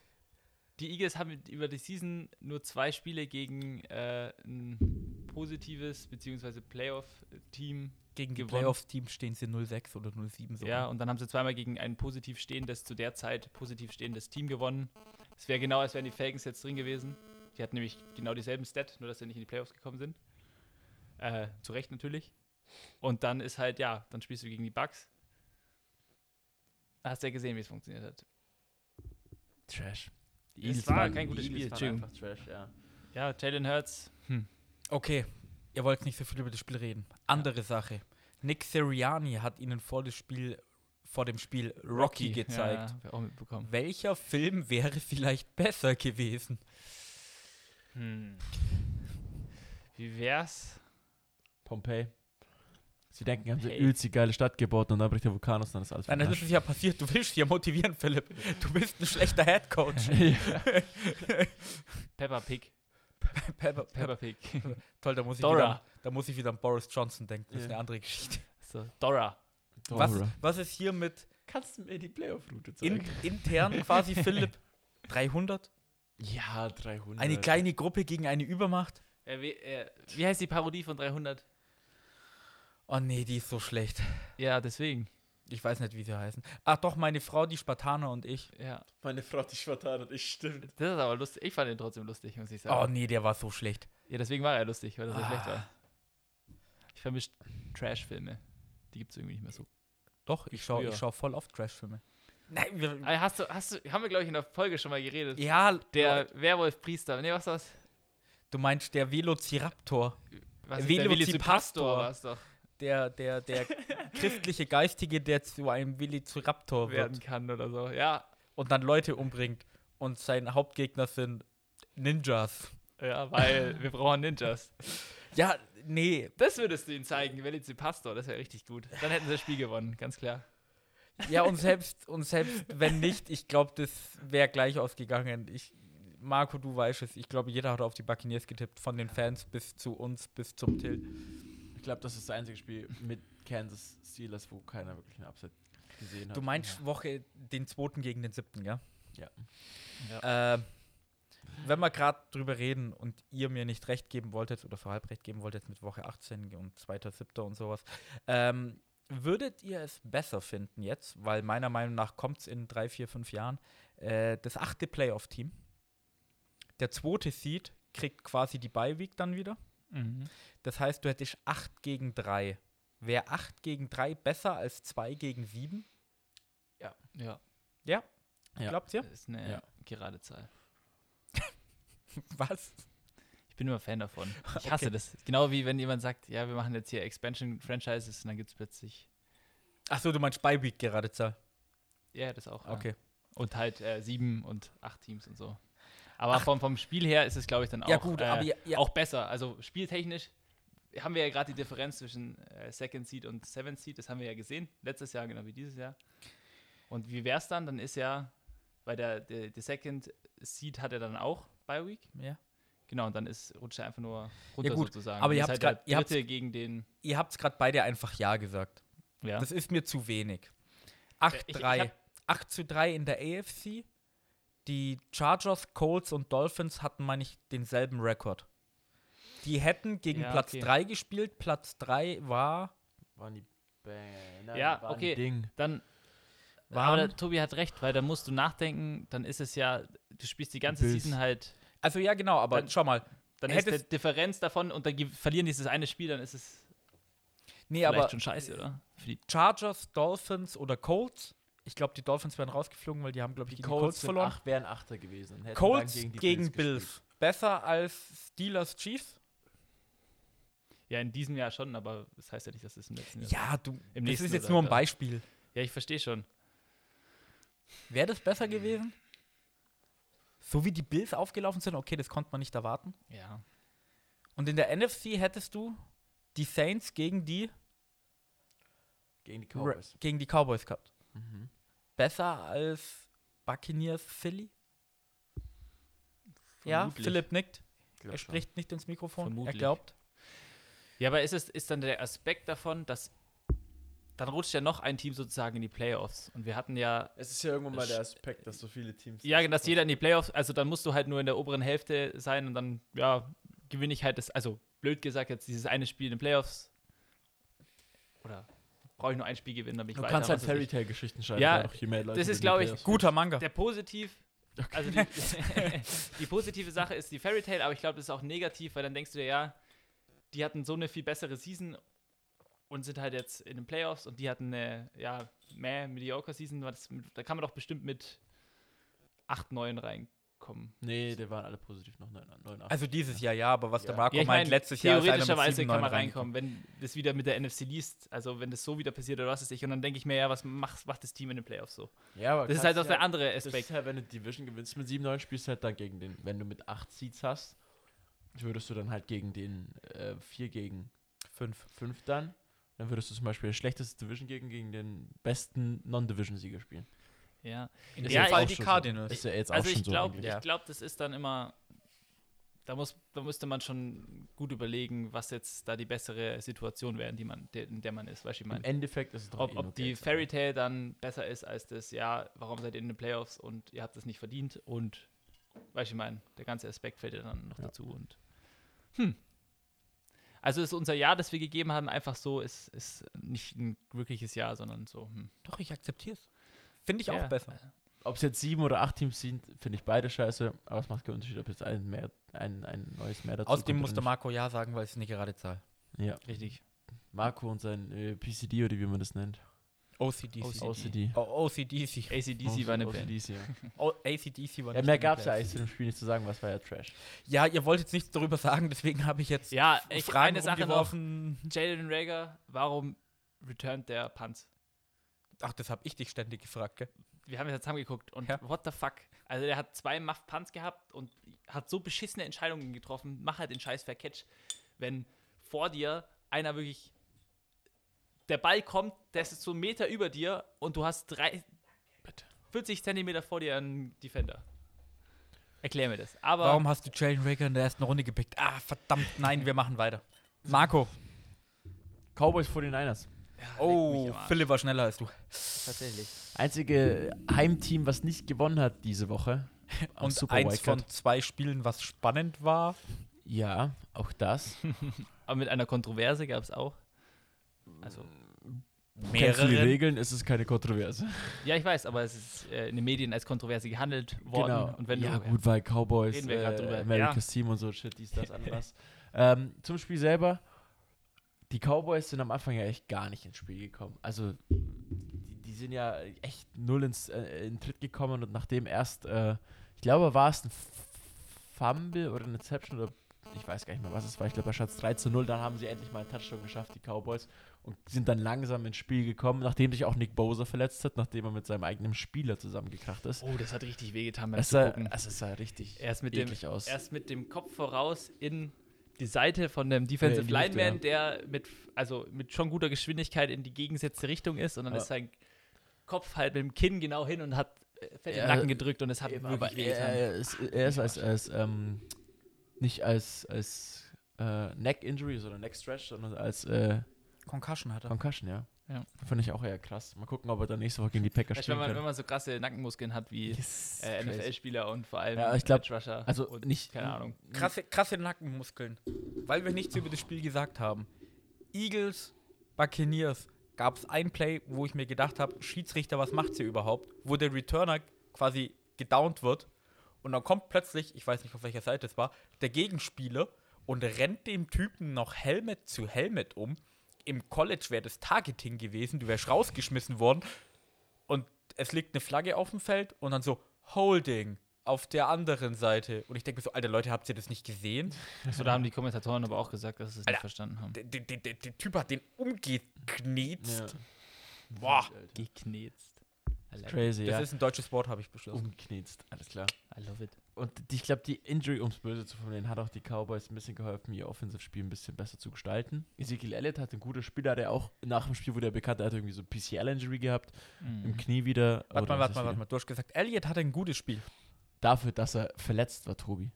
Die Eagles haben über die Season nur zwei Spiele gegen äh, ein positives bzw. Playoff-Team Gegen gewonnen. Playoffs-Teams stehen sie 0-6 oder 0-7 so. Ja, und dann haben sie zweimal gegen ein positiv stehendes, zu der Zeit positiv stehendes Team gewonnen. Es wäre genau, als wären die Falcons jetzt drin gewesen. Die hatten nämlich genau dieselben Stat, nur dass sie nicht in die Playoffs gekommen sind. Äh, zu Recht natürlich. Und dann ist halt, ja, dann spielst du gegen die Bucks. Da hast du ja gesehen, wie es funktioniert hat. Trash. Die Es war waren- kein gutes Spiel, einfach Trash, ja. Ja, Jalen Hurts. Hm. Okay, ihr wollt nicht so viel über das Spiel reden. Andere Sache. Nick Sirianni hat ihnen vor, das Spiel, vor dem Spiel Rocky, gezeigt. Ja, auch mitbekommen. Welcher Film wäre vielleicht besser gewesen? Hm. Wie wär's? Pompeii. Sie denken, haben sie Hey. übelst die geile Stadt gebaut und dann bricht der Vulkan aus und dann ist alles Nein, das ist ja passiert. Du willst hier motivieren, Philipp. Du bist ein schlechter Headcoach. Peppa Pig. Pepper, Peppa Pig. Toll, da muss, ich Dora. wieder, da muss ich wieder an Boris Johnson denken. Das ist eine andere Geschichte. so, Dora. Was, Dora. was ist hier mit Kannst du mir die Playoff-Route in, zeigen? intern quasi, Philipp? 300? ja, 300. Eine kleine Gruppe gegen eine Übermacht? Äh, wie, äh, wie heißt die Parodie von 300? Oh nee, die ist so schlecht. Ja, deswegen. Ich weiß nicht, wie sie heißen. Ach doch, meine Frau, die Spartaner und ich. Ja. Meine Frau, die Spartan und ich stimmt. Das ist aber lustig. Ich fand den trotzdem lustig, muss ich Oh sagen. nee, der war so schlecht. Ja, deswegen war er lustig, weil er so Ah. schlecht war. Ich vermische Trash-Filme. Die gibt es irgendwie nicht mehr so. Doch, ich schaue schau voll oft Trashfilme. Nein, wir, Ah, hast du, hast du, haben wir, glaube ich, in der Folge schon mal geredet. ja, Der Werwolf-Priester. Nee, was war's? du meinst der Velociraptor. Was ist Velocipastor. der Velocipastor war's doch. Der, der, der christliche Geistige, der zu einem Velociraptor Werden wird kann oder so. Ja, und dann Leute umbringt. Und sein Hauptgegner sind Ninjas. ja, weil wir brauchen Ninjas. Ja, nee. Das würdest du ihnen zeigen, Velocipastor. Das wäre richtig gut. Dann hätten sie das Spiel gewonnen, ganz klar. Ja, und selbst, und selbst wenn nicht, ich glaube, das wäre gleich ausgegangen. Ich, Marco, du weißt es. Ich glaube, jeder hat auf die Buccaneers getippt. Von den Fans bis zu uns, bis zum Till. Ich glaube, das ist das einzige Spiel mit Kansas Steelers, wo keiner wirklich eine Upset gesehen hat. Du meinst Woche den zweiten gegen den siebten, ja? Ja. Äh, wenn wir gerade drüber reden und ihr mir nicht recht geben wolltet oder für halb recht geben wolltet mit Woche 18 und 2.7. und sowas, ähm, würdet ihr es besser finden jetzt, weil meiner Meinung nach kommt es in drei, vier, fünf Jahren, äh, das achte Playoff-Team. Der zweite Seed kriegt quasi die Bye-Week dann wieder. Mhm. Das heißt, du hättest 8 gegen 3. Wäre 8 gegen 3 besser als 2 gegen 7? Ja. Ja? Ja. Glaubt ihr? Das ist eine Ja. gerade Zahl. Was? Ich bin immer Fan davon. Ich hasse Okay. das. Genau wie wenn jemand sagt, ja, wir machen jetzt hier Expansion-Franchises und dann gibt es plötzlich. Achso, du meinst Bye-Week gerade Zahl. Ja, das auch. Ja. Okay. Und halt äh, sieben und acht Teams und so. Aber Ach. vom, vom Spiel her ist es, glaube ich, dann auch, Ja, gut, äh, ja, ja. auch besser. Also spieltechnisch haben wir ja gerade die Differenz zwischen äh, Second Seed und Seventh Seed. Das haben wir ja gesehen. Letztes Jahr, genau wie dieses Jahr. Und wie wäre es dann? Dann ist ja, weil der, der, der Second Seed hat er dann auch Bye Week. Ja. Genau, und dann ist, rutscht er einfach nur runter gut, sozusagen. aber ihr habt halt grad- ihr habt's- gegen den. Ihr habt gerade beide einfach Ja gesagt. Ja. Das ist mir zu wenig. Äh, ich- ich 8-3. hab- 8 zu 3 in der AFC. Die Chargers, Colts und Dolphins hatten, meine ich, denselben Rekord. Die hätten gegen Ja, Platz okay. 3 gespielt. Platz 3 war. Waren die Bang, Ja, okay. Ding. Dann. Waren- aber der Tobi hat recht, weil da musst du nachdenken, dann ist es ja, du spielst die ganze. Season halt Also ja, genau, aber Dann- schau mal. Dann Hättest- ist die Differenz davon und dann verlieren dieses eine Spiel, dann ist es Nee, vielleicht aber schon scheiße, oder? Für die Chargers, Dolphins oder Colts. Ich glaube, die Dolphins wären rausgeflogen, weil die haben, glaube ich, Die gegen die Colts verloren. Acht, wären Achter gewesen. hätten Colts dann gegen, die Bills. gespielt. Besser als Steelers Chiefs? ja, in diesem Jahr schon, aber das heißt ja nicht, dass es im letzten Jahr Ja, du. Im das nächsten ist jetzt nur ein. Beispiel. Ja, ich verstehe schon. Wäre das besser gewesen? So wie die Bills aufgelaufen sind, okay, das konnte man nicht erwarten. Ja. Und in der NFC hättest du die Saints gegen die, Gegen die Ra- Cowboys. gegen die Cowboys gehabt. Mhm. Besser als Buccaneers Philly? Ja, Vermutlich. Philipp nickt. Er schon. spricht nicht ins Mikrofon. Vermutlich. Er glaubt. Ja, aber ist es ist dann der Aspekt davon, dass dann rutscht ja noch ein Team sozusagen in die Playoffs. Und wir hatten ja, Es ist ja irgendwann mal der Aspekt, dass so viele Teams. ja, dass jeder in die Playoffs, also dann musst du halt nur in der oberen Hälfte sein und dann, ja, gewinne ich halt das, also blöd gesagt, jetzt dieses eine Spiel in den Playoffs. oder brauche ich nur ein Spiel gewinnen, damit ich Du weiter. kannst halt was weiß ich. Fairytale-Geschichten schreiben. Ja, das ist, die glaub ich, Guter Manga. Der positiv, also die, die positive Sache ist die Fairy Tale, aber ich glaube, das ist auch negativ, weil dann denkst du dir, ja, die hatten so eine viel bessere Season und sind halt jetzt in den Playoffs und die hatten eine, ja, mehr mediocre Season, was- da kann man doch bestimmt mit 8, 9 reinkommen. Nee, die waren alle positiv noch 9, 9 8. Also dieses Jahr ja, aber was der Ja. Marco Ja, ich meint, meine, letztes Jahr ist mit theoretischerweise 7, kann 9 man reinkommen, wenn das wieder mit der NFC liest, also wenn das so wieder passiert oder was ist ich und dann denke ich mir, ja, was macht, macht das Team in den Playoffs so? ja, aber Das ist halt auch der ja- andere Das Aspekt. ist halt, wenn du Division gewinnst mit 7, 9, spielst du halt dann gegen den, wenn du mit 8 Seeds hast, würdest du dann halt gegen den äh, 4 gegen 5. 5 dann, dann würdest du zum Beispiel das schlechteste Division gegen, gegen den besten Non-Division-Sieger spielen. Ja. In ja, jetzt Fall auch die Cardinals. So. Ist ja jetzt Also auch schon ich so glaube, eigentlich. ich glaube, das ist dann immer, da muss, da müsste man schon gut überlegen, was jetzt da die bessere Situation wäre, in, die man, der, in der man ist, weißt du, ich Im meine. Endeffekt ist es doch Ob, eh ob die Geld, Fairy Tale dann besser ist als das, ja, warum seid ihr in den Playoffs und ihr habt es nicht verdient und, weißt du, ich meine, der ganze Aspekt fällt ja dann noch Ja. dazu und, hm. Also ist unser Jahr, das wir gegeben haben, einfach so, ist, ist nicht ein wirkliches Jahr, sondern so, hm. Doch, ich akzeptiere es. Finde ich Ja. auch besser. Ob es jetzt sieben oder acht Teams sind, finde ich beide scheiße, aber es macht keinen Unterschied, ob jetzt ein, mehr, ein, ein neues mehr dazu Außerdem kommt muss oder der Marco ja sagen, weil es ist eine gerade Zahl. Ja, Richtig. Marco und sein äh, PCD oder wie man das nennt. OCDC. OCD. OCD. Oh, OCDC. ACDC war eine Band. OCDC, ja. Oh, ACDC war ja, mehr gab es ja eigentlich zu dem Spiel nicht zu sagen, was war ja Trash. Ja, ihr wolltet nichts darüber sagen, deswegen habe ich jetzt Ja, ich, Fragen eine Sache noch. Jalen Rager, warum returnt der Punts? Ach, das habe ich dich ständig gefragt, gell? Wir haben jetzt zusammengeguckt und Ja. what the fuck? Also der hat zwei Muff Punts gehabt und hat so beschissene Entscheidungen getroffen. Mach halt den scheiß Fair Catch, wenn vor dir einer wirklich der Ball kommt, der ist so einen Meter über dir und du hast drei, 40 Zentimeter vor dir einen Defender. Erklär mir das. Aber Warum hast du Jalen Rager in der ersten Runde gepickt? Ah, verdammt, nein, wir machen weiter. Marco. Cowboys 49ers. Ja, Oh. Philipp war schneller als du. tatsächlich. Einzige Heimteam, was nicht gewonnen hat diese Woche. Und Super eins Wildcard. von zwei Spielen, was spannend war. Ja, auch das. Aber mit einer Kontroverse gab es auch. Also, Kennst du die Mehrere. Regeln, ist es keine Kontroverse. ja, ich weiß, aber es ist äh, in den Medien als Kontroverse gehandelt worden. Und wenn ja, du, gut, weil Cowboys, Reden wir grad äh, drüber. America's Team und so, shit, dies, das, anderes. ähm, zum Spiel selber. Die Cowboys sind am Anfang ja echt gar nicht ins Spiel gekommen. Also, die, die sind ja echt null ins, äh, in Tritt gekommen und nachdem erst, äh, ich glaube, war es ein Fumble oder eine Interception oder ich weiß gar nicht mehr, was es war. Ich glaube, stand es 3 zu 0. Dann haben sie endlich mal einen Touchdown geschafft, die Cowboys, und sind dann langsam ins Spiel gekommen, nachdem sich auch Nick Bosa verletzt hat, nachdem er mit seinem eigenen Spieler zusammengekracht ist. Oh, das hat richtig wehgetan beim Es sah, Zugucken. also es sah richtig Erst mit, dem, aus. erst mit dem Kopf voraus in die Seite von dem Defensive in die Hüfte, Lineman, der mit, also mit schon guter Geschwindigkeit in die gegengesetzte Richtung ist. Und dann Ja. ist sein Kopf halt mit dem Kinn genau hin und hat äh, fett Ja, den Nacken gedrückt und es hat wirklich er, er, ist, er ist als, als ähm, nicht als, als äh, Neck Injury, sondern Neck Stretch, sondern als äh, Concussion hat er. Concussion, ja. Ja. Finde ich auch eher krass. Mal gucken, ob er dann nächste Woche gegen die Packers du, wenn, wenn man so krasse Nackenmuskeln hat wie Yes, äh. NFL-Spieler und vor allem Ja, ich glaub, also und nicht- keine Ahnung. Krasse, krasse Nackenmuskeln. Weil wir nichts über das Spiel gesagt haben. Eagles, Buccaneers, gab es ein Play, wo ich mir gedacht habe, Schiedsrichter, was macht sie überhaupt? Wo der Returner quasi gedownt wird und dann kommt plötzlich, ich weiß nicht auf welcher Seite es war, der Gegenspieler und rennt dem Typen noch Helmet zu Helmet um. Im College wäre das Targeting gewesen, du wärst rausgeschmissen worden und es liegt eine Flagge auf dem Feld und dann so Holding auf der anderen Seite. Und ich denke mir so, Alter Leute, habt ihr das nicht gesehen? So, da haben die Kommentatoren aber auch gesagt, dass sie es nicht verstanden haben. Der, der, der, der, der Typ hat den umgeknetzt. Ja. Boah, Geknetzt. Crazy, das ja. ist ein deutsches Wort, habe ich beschlossen. Umknetzt, alles klar. I love it. Und die, ich glaube, die Injury, ums Böse zu formulieren, hat auch die Cowboys ein bisschen geholfen, ihr Offensive-Spiel ein bisschen besser zu gestalten. Ezekiel Elliott hat ein gutes Spiel, da hat er auch nach dem Spiel wurde er bekannt, er hat irgendwie so PCL-Injury gehabt, im Mhm. Knie wieder. Warte oder mal, warte mal, warte mal. Du hast gesagt, Elliot hatte ein gutes Spiel. Dafür, dass er verletzt war, Tobi.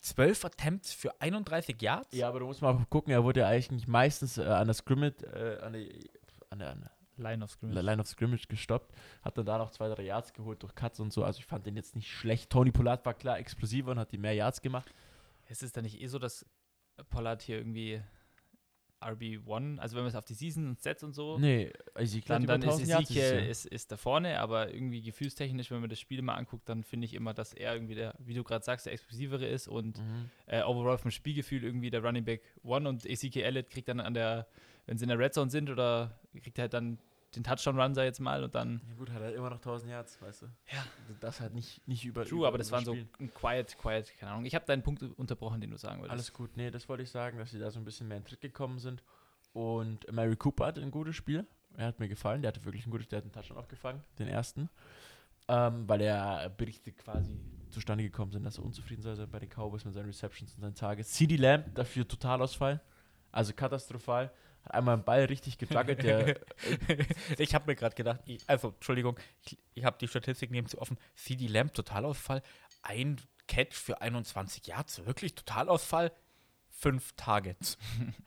12 Attempts für 31 Yards? Ja, aber du musst mal gucken, er wurde ja eigentlich meistens äh, an der Scrimmage, äh, an, der, an, der, an der Line of Scrimmage. Line of Scrimmage gestoppt, hat dann da noch zwei, drei Yards geholt durch Cuts und so. Also ich fand den jetzt nicht schlecht. Tony Pollard war klar explosiver und hat die mehr Yards gemacht. Ist es dann nicht eh so, dass Pollard hier irgendwie RB1, also wenn man es auf die Season und Sets und so, Nee, Ezekiel dann, dann ist 1000 Yards dieses Ezekiel ist, ist da vorne, aber irgendwie gefühlstechnisch, wenn man das Spiel mal anguckt, dann finde ich immer, dass er irgendwie der, wie du gerade sagst, der explosivere ist und Mhm. äh, overall vom Spielgefühl irgendwie der Running Back One und Ezekiel Elliott kriegt dann an der, wenn sie in der Red Zone sind oder kriegt er halt dann den Touchdown-Run, sag jetzt mal, und dann Ja gut, hat er immer noch 1000 Yards, weißt du. Ja. Das halt nicht, nicht über True, über- aber das waren so ein quiet, quiet, keine Ahnung. Ich habe deinen Punkt unterbrochen, den du sagen wolltest. Alles gut, nee, das wollte ich sagen, dass sie da so ein bisschen mehr in den Tritt gekommen sind. Und Mary Cooper hatte ein gutes Spiel. Er hat mir gefallen, der hatte wirklich ein gutes, der hat einen Touchdown auch gefangen, den ersten. Ähm, weil er Berichte quasi zustande gekommen sind, dass er unzufrieden sei bei den Cowboys mit seinen Receptions und seinen Targets. CD Lamb dafür Totalausfall, also katastrophal. Hat einmal einen Ball richtig gejuggelt, der ich habe mir gerade gedacht, ich, also Entschuldigung, ich, ich habe die Statistik neben zu offen. CD Lamb, Totalausfall, ein Catch für 21 Yards, wirklich Totalausfall, fünf Targets.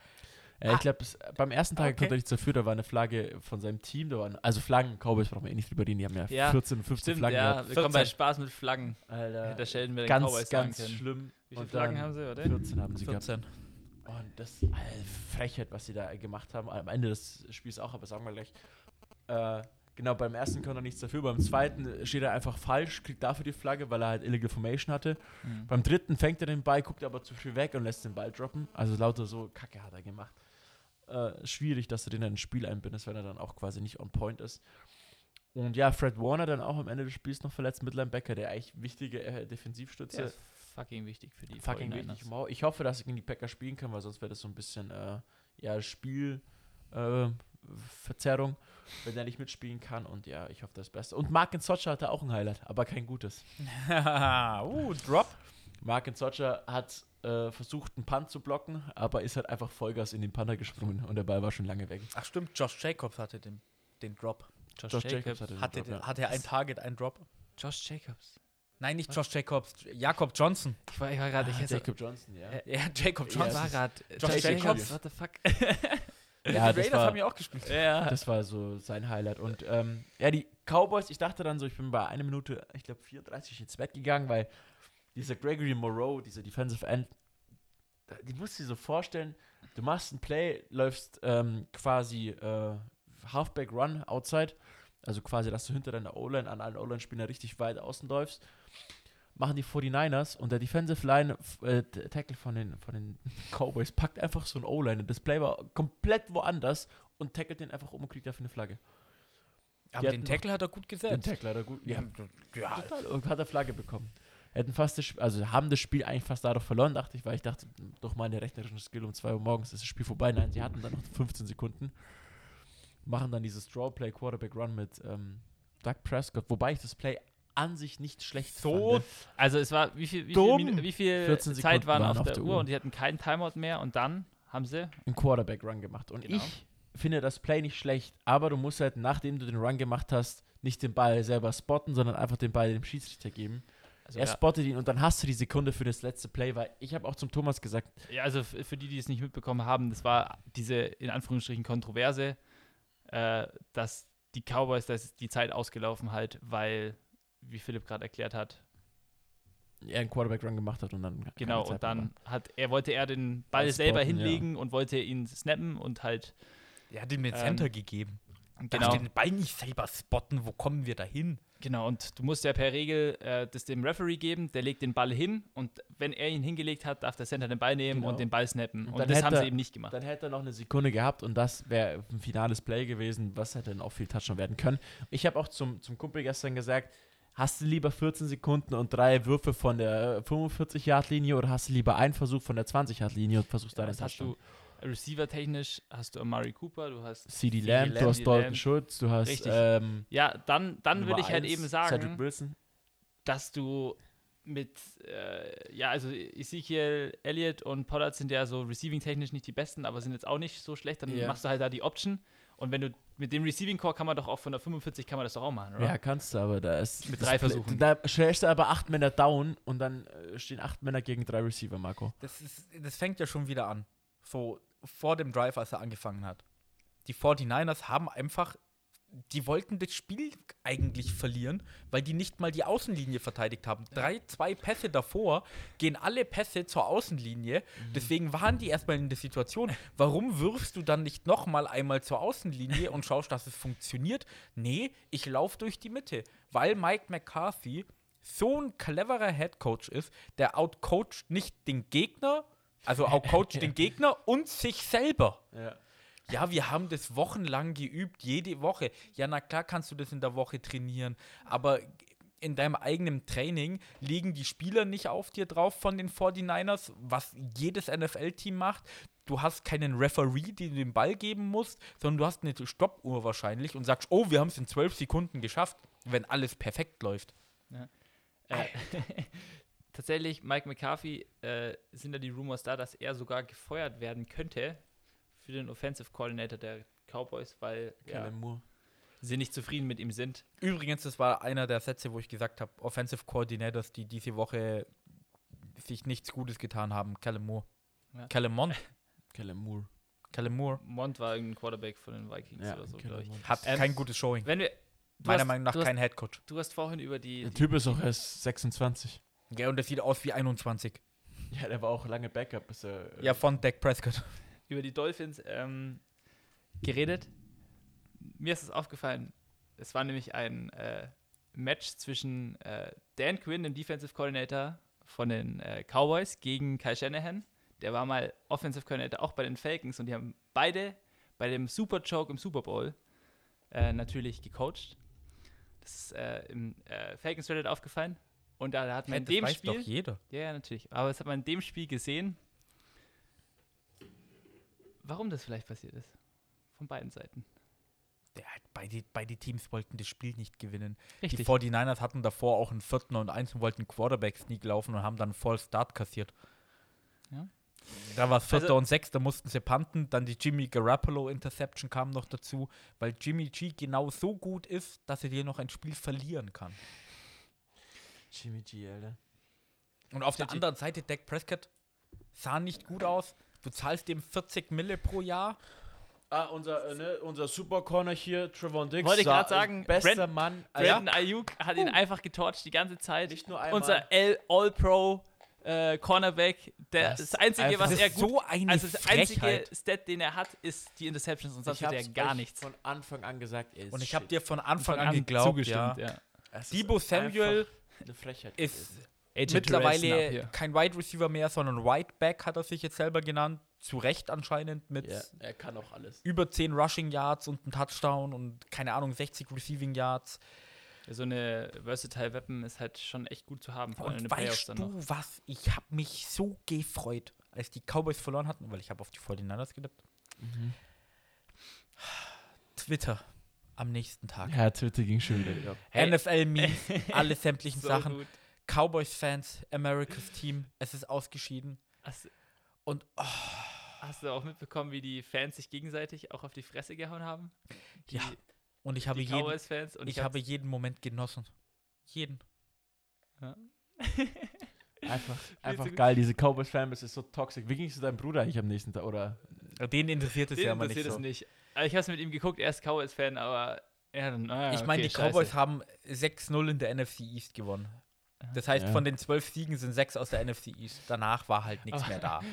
Ja, ich glaube, beim ersten Tag Okay. konnte er nichts dafür, da war eine Flagge von seinem Team, da waren, also Flaggen, Cowboys brauchen wir eh nicht drüber reden, die haben ja, Ja, 14, 15 Stimmt, Flaggen ja, gehabt. wir kommen bei 14. Spaß mit Flaggen. Alter, Hätte Sheldon mir den ganz, Cowboys ganz können. schlimm. Wie viele Und Flaggen haben sie, oder? 14 haben sie gehabt. 14. Und das Alter, Frechheit, was sie da gemacht haben. Am Ende des Spiels auch, aber sagen wir gleich. Äh, genau, beim ersten konnte er nichts dafür. Beim zweiten steht er einfach falsch, kriegt dafür die Flagge, weil er halt Illegal Formation hatte. Mhm. Beim dritten fängt er den Ball, guckt aber zu viel weg und lässt den Ball droppen. Also lauter so Kacke hat er gemacht. Äh, schwierig, dass du den dann ins Spiel einbindest, wenn er dann auch quasi nicht on point ist. Und ja, Fred Warner dann auch am Ende des Spiels noch verletzt mit Linebacker, der eigentlich wichtige äh, Defensivstütze fucking wichtig für die fucking 49ers. wichtig. Wow. Ich hoffe, dass ich gegen die Packers spielen kann, weil sonst wäre das so ein bisschen äh, ja, Spiel äh, wenn er nicht mitspielen kann. Und ja, ich hoffe das Beste. Und Mark Socha hatte auch ein Highlight, aber kein gutes. uh, Drop. Mark Socha hat äh, versucht, einen Punt zu blocken, aber ist halt einfach Vollgas in den Punter gesprungen und der Ball war schon lange weg. Ach stimmt, Josh Jacobs hatte den, den Drop. Josh, Josh Jacobs. Jacobs hatte den Hatte, Drop, ja. hatte er ein Target, ein Drop? Josh Jacobs. Nein, nicht Josh Jacobs, Jakob Johnson. Ich war, war gerade, ich Ah, Jacob Johnson, ja. Ja, Jacob Johnson. war gerade. Josh Jacobs. What the fuck? ja, die Raiders war, haben ja auch gespielt. ja. Das war so sein Highlight. Und ähm, ja, die Cowboys, ich dachte dann so, ich bin bei einer Minute, ich glaube 34 ins Bett gegangen, weil dieser Gregory Moreau, dieser Defensive End, die musst du dir so vorstellen, du machst ein Play, läufst ähm, quasi äh, Halfback Run outside, also quasi, dass du hinter deiner O-Line an allen O-Line-Spielern richtig weit außen läufst, machen die 49ers und der Defensive Line äh, Tackle von den, von den Cowboys packt einfach so ein O-Line das Play war komplett woanders und tackelt den einfach um und kriegt dafür eine Flagge. Aber Die den Tackle hat er gut Den gesetzt. Tackle hat er gut. Ja, Ja, total. Und hat er Flagge bekommen. Hätten fast das, also haben das Spiel eigentlich fast dadurch verloren, dachte ich, weil ich dachte, doch mal eine rechnerischen Skill um 2 Uhr morgens ist das Spiel vorbei. Nein, sie hatten dann noch 15 Sekunden. Machen dann dieses Draw Play Quarterback Run mit ähm, Doug Prescott, wobei ich das Play an sich nicht schlecht So fand. Also es war, wie viel, wie Dumm. viel, wie viel 14 Zeit waren waren auf der, Uhr Uhr. und die hatten keinen Timeout mehr und dann haben sie Einen Quarterback Run gemacht. Und Genau. ich finde das Play nicht schlecht, aber du musst halt, nachdem du den Run gemacht hast, nicht den Ball selber spotten, sondern einfach den Ball dem Schiedsrichter geben. also er ja, spottet ihn und dann hast du die Sekunde für das letzte Play, weil ich habe auch zum Thomas gesagt, ja, also für die, die es nicht mitbekommen haben, das war diese in Anführungsstrichen Kontroverse, äh, dass die Cowboys, da ist die Zeit ausgelaufen halt, weil, wie Philipp gerade erklärt hat, er einen Quarterback-Run gemacht hat und dann. genau, und dann hat er wollte er den Ball Ball selber spotten, ja. hinlegen und wollte ihn snappen und halt Er hat ihm den Ähm, Center gegeben. genau, Darf den Ball nicht selber spotten, wo kommen wir da hin? genau und du musst ja per Regel äh, das dem Referee geben, der legt den Ball hin und wenn er ihn hingelegt hat, darf der Center den Ball nehmen Genau. und den Ball snappen Und und, das haben sie er- eben nicht gemacht. Dann hätte er noch eine Sekunde gehabt und das wäre ein finales Play gewesen, was hätte dann auch viel Touchdown werden können. Ich habe auch zum, zum Kumpel gestern gesagt, hast du lieber 14 Sekunden und drei Würfe von der 45-Yard-Linie oder hast du lieber einen Versuch von der 20-Yard-Linie und versuchst Ja, deinen Touchdown? Receiver-technisch hast du Amari Cooper, du hast CD Lamb, du hast Dalton. Schultz, du hast ähm, ja, dann, dann würde ich halt eins, eben sagen, dass du mit, äh, ja, also Ezekiel Elliott und Pollard sind ja so receiving-technisch nicht die besten, aber sind jetzt auch nicht so schlecht, dann Ja. machst du halt da die Option und wenn du mit dem Receiving-Core kann man doch auch von der 45 kann man das doch auch machen, oder? Ja, kannst du, aber da ist. Mit drei Versuchen. Da stellst du aber acht Männer down und dann äh, stehen acht Männer gegen drei Receiver, Marco. Das, ist, das fängt ja schon wieder an. So vor dem Drive, als er angefangen hat. Die 49ers haben einfach die wollten das Spiel eigentlich verlieren, weil die nicht mal die Außenlinie verteidigt haben. Drei, zwei Pässe davor gehen alle Pässe zur Außenlinie. Deswegen waren die erstmal in der Situation, warum wirfst du dann nicht nochmal einmal zur Außenlinie und schaust, dass es funktioniert? Nee, ich laufe durch die Mitte, weil Mike McCarthy so ein cleverer Headcoach ist, der outcoacht nicht den Gegner, also outcoacht den Gegner und sich selber. Ja. Ja, wir haben das wochenlang geübt, jede Woche. Ja, na klar kannst du das in der Woche trainieren, aber in deinem eigenen Training liegen die Spieler nicht auf dir drauf von den 49ers, was jedes NFL-Team macht. Du hast keinen Referee, den du den Ball geben musst, sondern du hast eine Stoppuhr wahrscheinlich und sagst, oh, wir haben es in zwölf Sekunden geschafft, wenn alles perfekt läuft. Äh, tatsächlich, Mike McCarthy, äh, sind da die Rumors da, dass er sogar gefeuert werden könnte für den Offensive Coordinator der Cowboys, weil ja, Moore. sie nicht zufrieden mit ihm sind. Übrigens, das war einer der Sätze, wo ich gesagt habe, Offensive Coordinators, die diese Woche sich nichts Gutes getan haben. Callum Moore. Ja. Callum Mond? Kellen Moore. Callum Moore Mont war irgendein Quarterback von den Vikings Ja, oder so, glaube ich. Hat Ähm, kein gutes Showing. Wenn wir, Meiner hast- Meinung nach kein Headcoach. Du hast vorhin über die, Der die Typ ist auch erst 26. Ja, und das sieht aus wie 21. Ja, der war auch lange Backup, bis er. Ja, von Dak Prescott. Über die Dolphins ähm, geredet. Mir ist es aufgefallen, es war nämlich ein äh, Match zwischen äh, Dan Quinn, dem Defensive Coordinator von den äh, Cowboys, gegen Kyle Shanahan. Der war mal Offensive Coordinator auch bei den Falcons und die haben beide bei dem Super Choke im Super Bowl äh, natürlich gecoacht. Das ist äh, im äh, Falcons Reddit aufgefallen. Und da hat man in das dem Spiel. doch jeder. Ja, ja, natürlich. Aber das hat man in dem Spiel gesehen, warum das vielleicht passiert ist. Von beiden Seiten. Der hat beide, beide Teams wollten das Spiel nicht gewinnen. Richtig. Die 49ers hatten davor auch einen vierten und eins und wollten Quarterback-Sneak laufen und haben dann Voll Start kassiert. Ja. Da war es vierter Also- und sechs, da mussten sie punten. Dann die Jimmy Garoppolo Interception kam noch dazu, weil Jimmy G genau so gut ist, dass er dir noch ein Spiel verlieren kann. Jimmy G, Alter. Und auf der Jimmy- anderen Seite, Dak Prescott sah nicht gut aus. Du zahlst dem 40 Mille pro Jahr. Ah, unser, äh, ne, unser Super Corner hier, Trevon Diggs. Wollte grad sagen, Bester Brand- Mann. Brandon Ayuk hat ihn einfach getorcht die ganze Zeit. Nicht nur einmal. Unser L- All-Pro äh, Cornerback. Der, Das das, Einzige, was Das er ist gut so eine Also das einzige Frechheit. Stat, den er hat, ist die Interceptions und sonst hat er gar nichts. von Anfang an gesagt. er ist Und ich habe dir von Anfang Von an geglaubt, ja. zugestimmt, ja. Ist Debo Samuel eine Frechheit ist gewesen. AJ mittlerweile kein Wide Receiver mehr, sondern Wide Back hat er sich jetzt selber genannt. Zu Recht anscheinend mit Ja, er kann auch alles. über 10 Rushing Yards und einem Touchdown und keine Ahnung, 60 Receiving Yards. So eine Versatile Weapon ist halt schon echt gut zu haben, vor allem in Und den Playoffs weißt du was? Ich habe mich so gefreut, als die Cowboys verloren hatten, weil ich habe auf die 49ers getippt. Mhm. Twitter am nächsten Tag. Ja, Twitter ging. Hey. NFL-Memes, alle sämtlichen So Sachen. gut. Cowboys-Fans, America's Team, es ist ausgeschieden. Hast, Und oh, hast du auch mitbekommen, wie die Fans sich gegenseitig auch auf die Fresse gehauen haben? Die, Ja, und ich habe die jeden. Und ich ich, habe jeden Moment genossen. Jeden. Einfach, so einfach gut. geil. Diese Cowboys-Fanbase ist so toxisch. Wie ging es deinem Bruder eigentlich am nächsten Tag? Oder? Den interessiert es den ja immer nicht interessiert so. es nicht. Aber ich habe es mit ihm geguckt, er ist Cowboys-Fan, aber er dann, ah, Ich meine, okay, die Cowboys scheiße. haben 6-0 in der NFC East gewonnen. Das heißt, Ja. von den zwölf Siegen sind sechs aus der NFC East. Danach war halt nichts mehr da.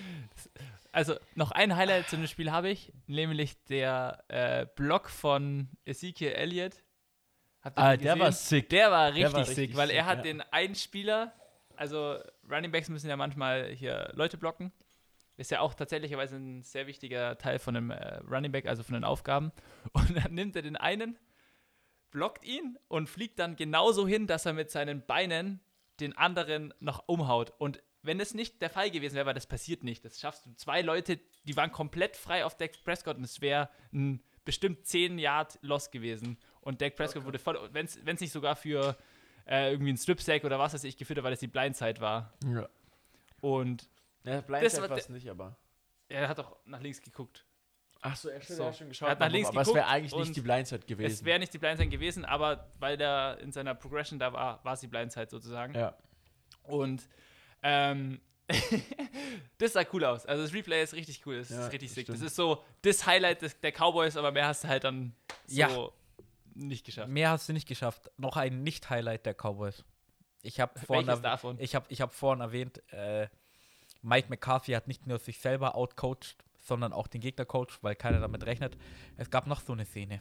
Also, noch ein Highlight zu dem Spiel habe ich, nämlich der äh, Block von Ezekiel Elliott. Habt ihr Ah, den der war sick. Der war richtig, war sick, richtig weil er sick, hat ja. den einen Spieler, also Running Backs müssen ja manchmal hier Leute blocken. Ist ja auch tatsächlicherweise ein sehr wichtiger Teil von einem äh, Running Back, also von den Aufgaben. Und dann nimmt er den einen, blockt ihn und fliegt dann genauso hin, dass er mit seinen Beinen den anderen noch umhaut. Und wenn es nicht der Fall gewesen wäre, weil das passiert nicht, das schaffst du. Zwei Leute, die waren komplett frei auf Dak Prescott und es wäre ein bestimmt 10 Yard Loss gewesen. Und Dak Prescott wurde voll, wenn es nicht sogar für äh, irgendwie ein Strip-Sack oder was weiß ich geführt hat, weil das die Blindside war. Ja. Und Ja, Das Blindside war es nicht, aber. er hat auch nach links geguckt. Ach so, er, So. hat schon geschaut. Er hat nach aber- links aber es wäre eigentlich nicht die Blindside Es gewesen. wäre nicht die Blindside gewesen, aber weil der in seiner Progression da war, war es die Blindside sozusagen. ja. Und ähm, das sah cool aus. Also das Replay ist richtig cool. Das Ja, ist richtig sick. stimmt. Das ist so das Highlight des, der Cowboys, aber mehr hast du halt dann so Ja. Nicht geschafft. Mehr hast du nicht geschafft. Noch ein Nicht-Highlight der Cowboys. Ich habe vorhin, ich hab, ich hab vorhin erwähnt, äh, Mike McCarthy hat nicht nur sich selber outcoached, sondern auch den Gegner coacht, weil keiner damit rechnet. Es gab noch so eine Szene.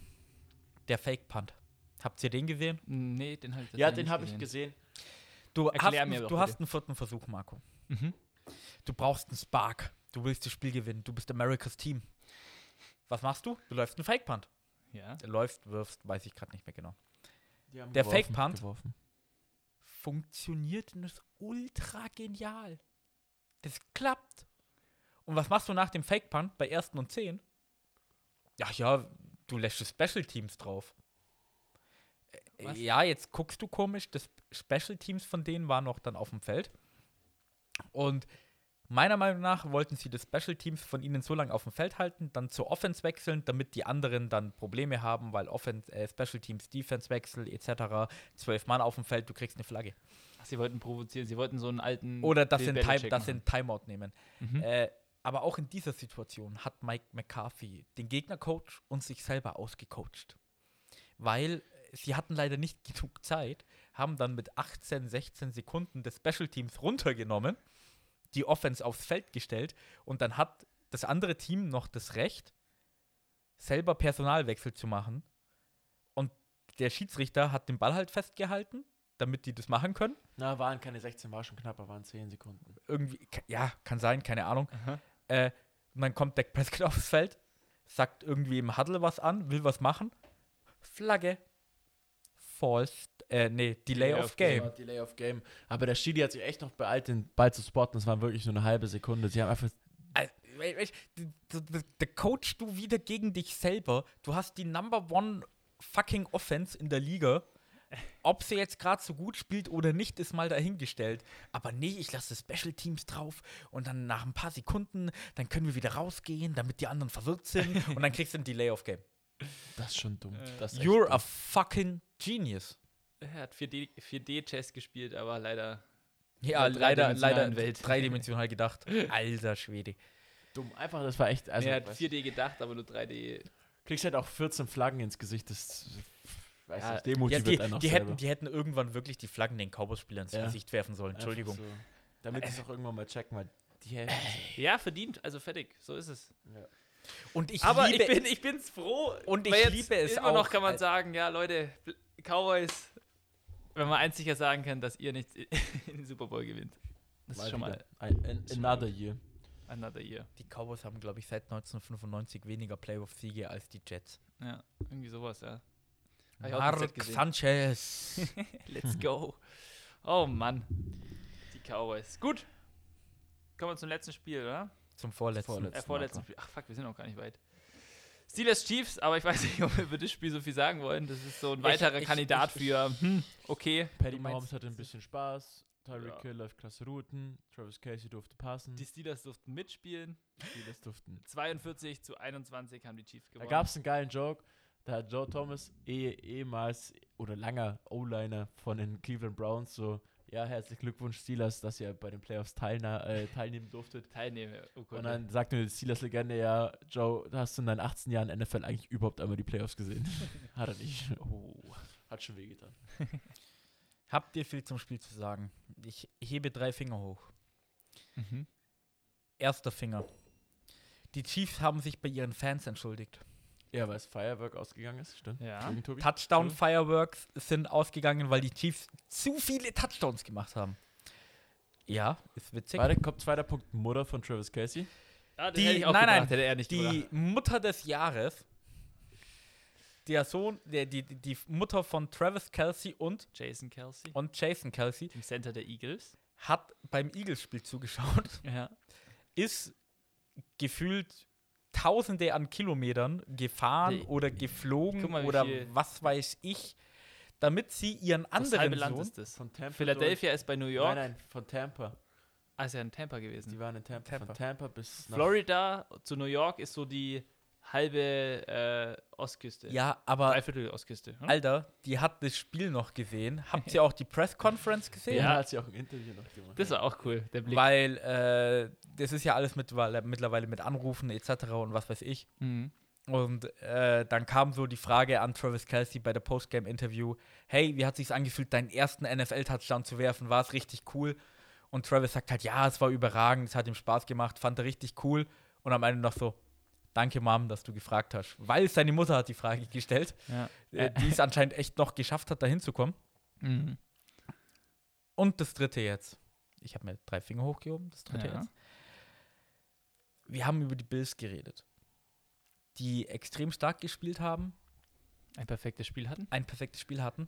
Der Fake-Punt. Habt ihr den gesehen? Nee, den habe ich Ja, tatsächlich den habe ich gesehen. Du, Erklär hast, mir du bitte. hast einen vierten Versuch, Marco. Mhm. Du brauchst einen Spark. Du willst das Spiel gewinnen. Du bist Americas Team. Was machst du? Du läufst einen Fake-Punt. Ja. Läufst, wirfst, weiß ich gerade nicht mehr genau. Der geworfen, Fake-Punt? geworfen. funktioniert und ist ultra genial. Das klappt. Und was machst du nach dem Fake Punt bei ersten und zehn? Ja, ja, du lässt Special Teams drauf. Äh, Was? Ja, jetzt guckst du komisch. Das Special Teams von denen waren noch dann auf dem Feld. Und meiner Meinung nach wollten sie das Special Teams von ihnen so lange auf dem Feld halten, dann zur Offense wechseln, damit die anderen dann Probleme haben, weil Offense, äh, Special Teams, Defense Wechsel etc. Zwölf Mann auf dem Feld, du kriegst eine Flagge. Ach, sie wollten provozieren. Sie wollten so einen alten. Oder machen. ein Timeout nehmen. Mhm. Äh, aber auch in dieser Situation hat Mike McCarthy den Gegnercoach und sich selber ausgecoacht. Weil sie hatten leider nicht genug Zeit, haben dann mit 18, 16 Sekunden des Special Teams runtergenommen, die Offense aufs Feld gestellt und dann hat das andere Team noch das Recht, selber Personalwechsel zu machen. Und der Schiedsrichter hat den Ball halt festgehalten, damit die das machen können Na, waren keine 16, war schon knapper, waren 10 Sekunden. irgendwie, ja, kann sein, keine Ahnung. Äh, und dann kommt Dak Prescott aufs Feld, sagt irgendwie im Huddle was an, will was machen. Flagge. False, äh, nee, Delay, Delay of of Game. War Delay of Game. Aber der Schiri hat sich echt noch beeilt, den Ball zu spotten. Das war wirklich nur eine halbe Sekunde. Sie haben einfach. D- Der coach du wieder gegen dich selber. Du hast die Number One fucking Offense in der Liga. Ob sie jetzt gerade so gut spielt oder nicht, ist mal dahingestellt. Aber nee, ich lasse Special Teams drauf und dann nach ein paar Sekunden, dann können wir wieder rausgehen, damit die anderen verwirrt sind und dann kriegst du ein Delay of Game. Das ist schon dumm. Äh, Das ist You're dumm. a fucking genius. Er hat 4D, 4D-Chess gespielt, aber leider. Ja, leider, leider Welt. dreidimensional gedacht. Alter Schwede. dumm. Einfach, das war echt. Also, er hat weißt 4D gedacht, aber nur 3D. kriegst halt auch 14 Flaggen ins Gesicht. Das weiß Ja, nicht, Ja, demotiviert die, einen auch die, hätten, die hätten irgendwann wirklich die Flaggen den Cowboys-Spielern ins Ja. Gesicht werfen sollen. Entschuldigung. So. Damit sie es auch irgendwann mal checken, weil die Hälfte. Ja, verdient, also fertig. So ist es. Und ich aber liebe, ich, bin, ich bin's froh. Und ich liebe es immer noch auch, kann man äh, sagen, ja, Leute, Cowboys, wenn man eins sicher sagen kann, dass ihr nicht in den Super Bowl gewinnt. Das ist schon mal Ein, ein, another year. another year. die Cowboys haben, glaube ich, seit 1995 weniger Playoff-Siege als die Jets. Ja, irgendwie sowas, ja. Hab ich auch im Mark. Sanchez. Let's go. Oh Mann. Die Cowboys. Gut. Kommen wir zum letzten Spiel, oder? Zum vorletzten. Vorletzten. Äh, vorletzten Spiel. Ach fuck, wir sind noch gar nicht weit. Steelers Chiefs, aber ich weiß nicht, ob wir über das Spiel so viel sagen wollen. Das ist so ein weiterer ich- Kandidat ich- für, hm, okay. Meinst- Mahomes hatte ein bisschen Spaß. Tyreek Ja. Hill läuft klasse Routen. Travis Casey durfte passen. Die Steelers durften mitspielen. Steelers durften. 42 zu 21 haben die Chiefs Da gewonnen. gab es einen geilen Joke. Da hat Joe Thomas, eh, ehemals oder langer O-Liner von den Cleveland Browns, so: Ja, herzlichen Glückwunsch, Steelers, dass ihr bei den Playoffs teilna äh, teilnehmen durftet. Teilnehmer. Oh Gott. Und dann sagt mir die Steelers-Legende: Ja, Joe, hast du in deinen 18 Jahren NFL eigentlich überhaupt einmal die Playoffs gesehen? hat er nicht. Oh, hat schon wehgetan. Habt ihr viel zum Spiel zu sagen? Ich hebe drei Finger hoch. Mhm. Erster Finger. Die Chiefs haben sich bei ihren Fans entschuldigt. Ja, weil es Firework ausgegangen ist, stimmt. Ja. Entschuldigung, Tobi. Touchdown Fireworks sind ausgegangen, weil die Chiefs zu viele Touchdowns gemacht haben. Ja, ist witzig. Warte, kommt zweiter Punkt: Mutter von Travis Casey. Das Die- nein, gedacht, nein, hätte er nicht die gedacht. Mutter des Jahres, der Sohn, der, die, die die Mutter von Travis Kelsey und, Jason Kelsey. und Jason Kelsey, Im Center der Eagles. hat beim Eagles-Spiel zugeschaut, Ja. ist gefühlt Tausende an Kilometern gefahren Nee. oder geflogen mal, oder was weiß ich, damit sie ihren Das halbe anderen Land Sohn, ist das. Von Tampa. Philadelphia ist bei New York. Nein, nein, von Tampa. Ah, ist ja in Tampa gewesen. Die waren in Tampa. Tampa. Von Tampa bis nach Florida zu New York ist so die halbe äh, Ostküste. ja, aber Dreiviertel Ostküste. Hm? Alter, die hat das Spiel noch gesehen. Habt ihr auch die Press Conference gesehen? Ja, hat sie auch ein Interview noch gemacht. Das war auch cool, der Blick. Weil äh, das ist ja alles mittlerweile, mittlerweile mit Anrufen etc. und was weiß ich. Mhm. Und äh, dann kam so die Frage an Travis Kelsey bei der Postgame-Interview: Hey, wie hat sich's angefühlt, deinen ersten NFL-Touchdown zu werfen? War es richtig cool? Und Travis sagt halt: Ja, es war überragend, es hat ihm Spaß gemacht, fand er richtig cool. Und am Ende noch so: Danke, Mom, dass du gefragt hast. Weil seine Mutter hat die Frage gestellt, Ja. äh, die es anscheinend echt noch geschafft hat, da hinzukommen. Mhm. Und das dritte jetzt. Ich habe mir drei Finger hochgehoben. Das dritte Ja. jetzt. Wir haben über die Bills geredet, die extrem stark gespielt haben, Ein perfektes Spiel hatten. ein perfektes Spiel hatten.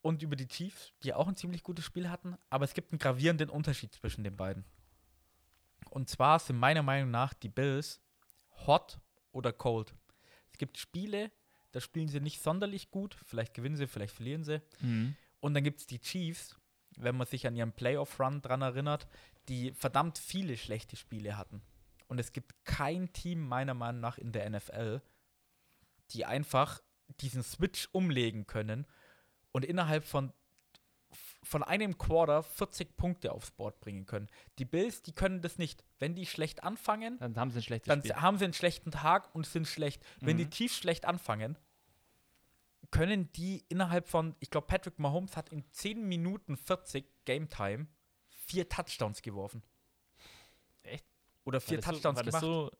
Und über die Chiefs, die auch ein ziemlich gutes Spiel hatten. Aber es gibt einen gravierenden Unterschied zwischen den beiden. Und zwar sind meiner Meinung nach die Bills hot oder cold. Es gibt Spiele, da spielen sie nicht sonderlich gut. Vielleicht gewinnen sie, vielleicht verlieren sie. Mhm. Und dann gibt es die Chiefs, wenn man sich an ihren Playoff-Run dran erinnert, die verdammt viele schlechte Spiele hatten. Und es gibt kein Team, meiner Meinung nach, in der NFL, die einfach diesen Switch umlegen können und innerhalb von, von einem Quarter 40 Punkte aufs Board bringen können. Die Bills, die können das nicht. Wenn die schlecht anfangen, Dann haben sie ein schlechtes dann Spiel. haben sie einen schlechten Tag und sind schlecht. Wenn die Mhm. Chiefs schlecht anfangen, können die innerhalb von, ich glaube, Patrick Mahomes hat in 10 Minuten 40 Game Time vier Touchdowns geworfen. Echt? Oder vier Touchdowns so, gemacht. so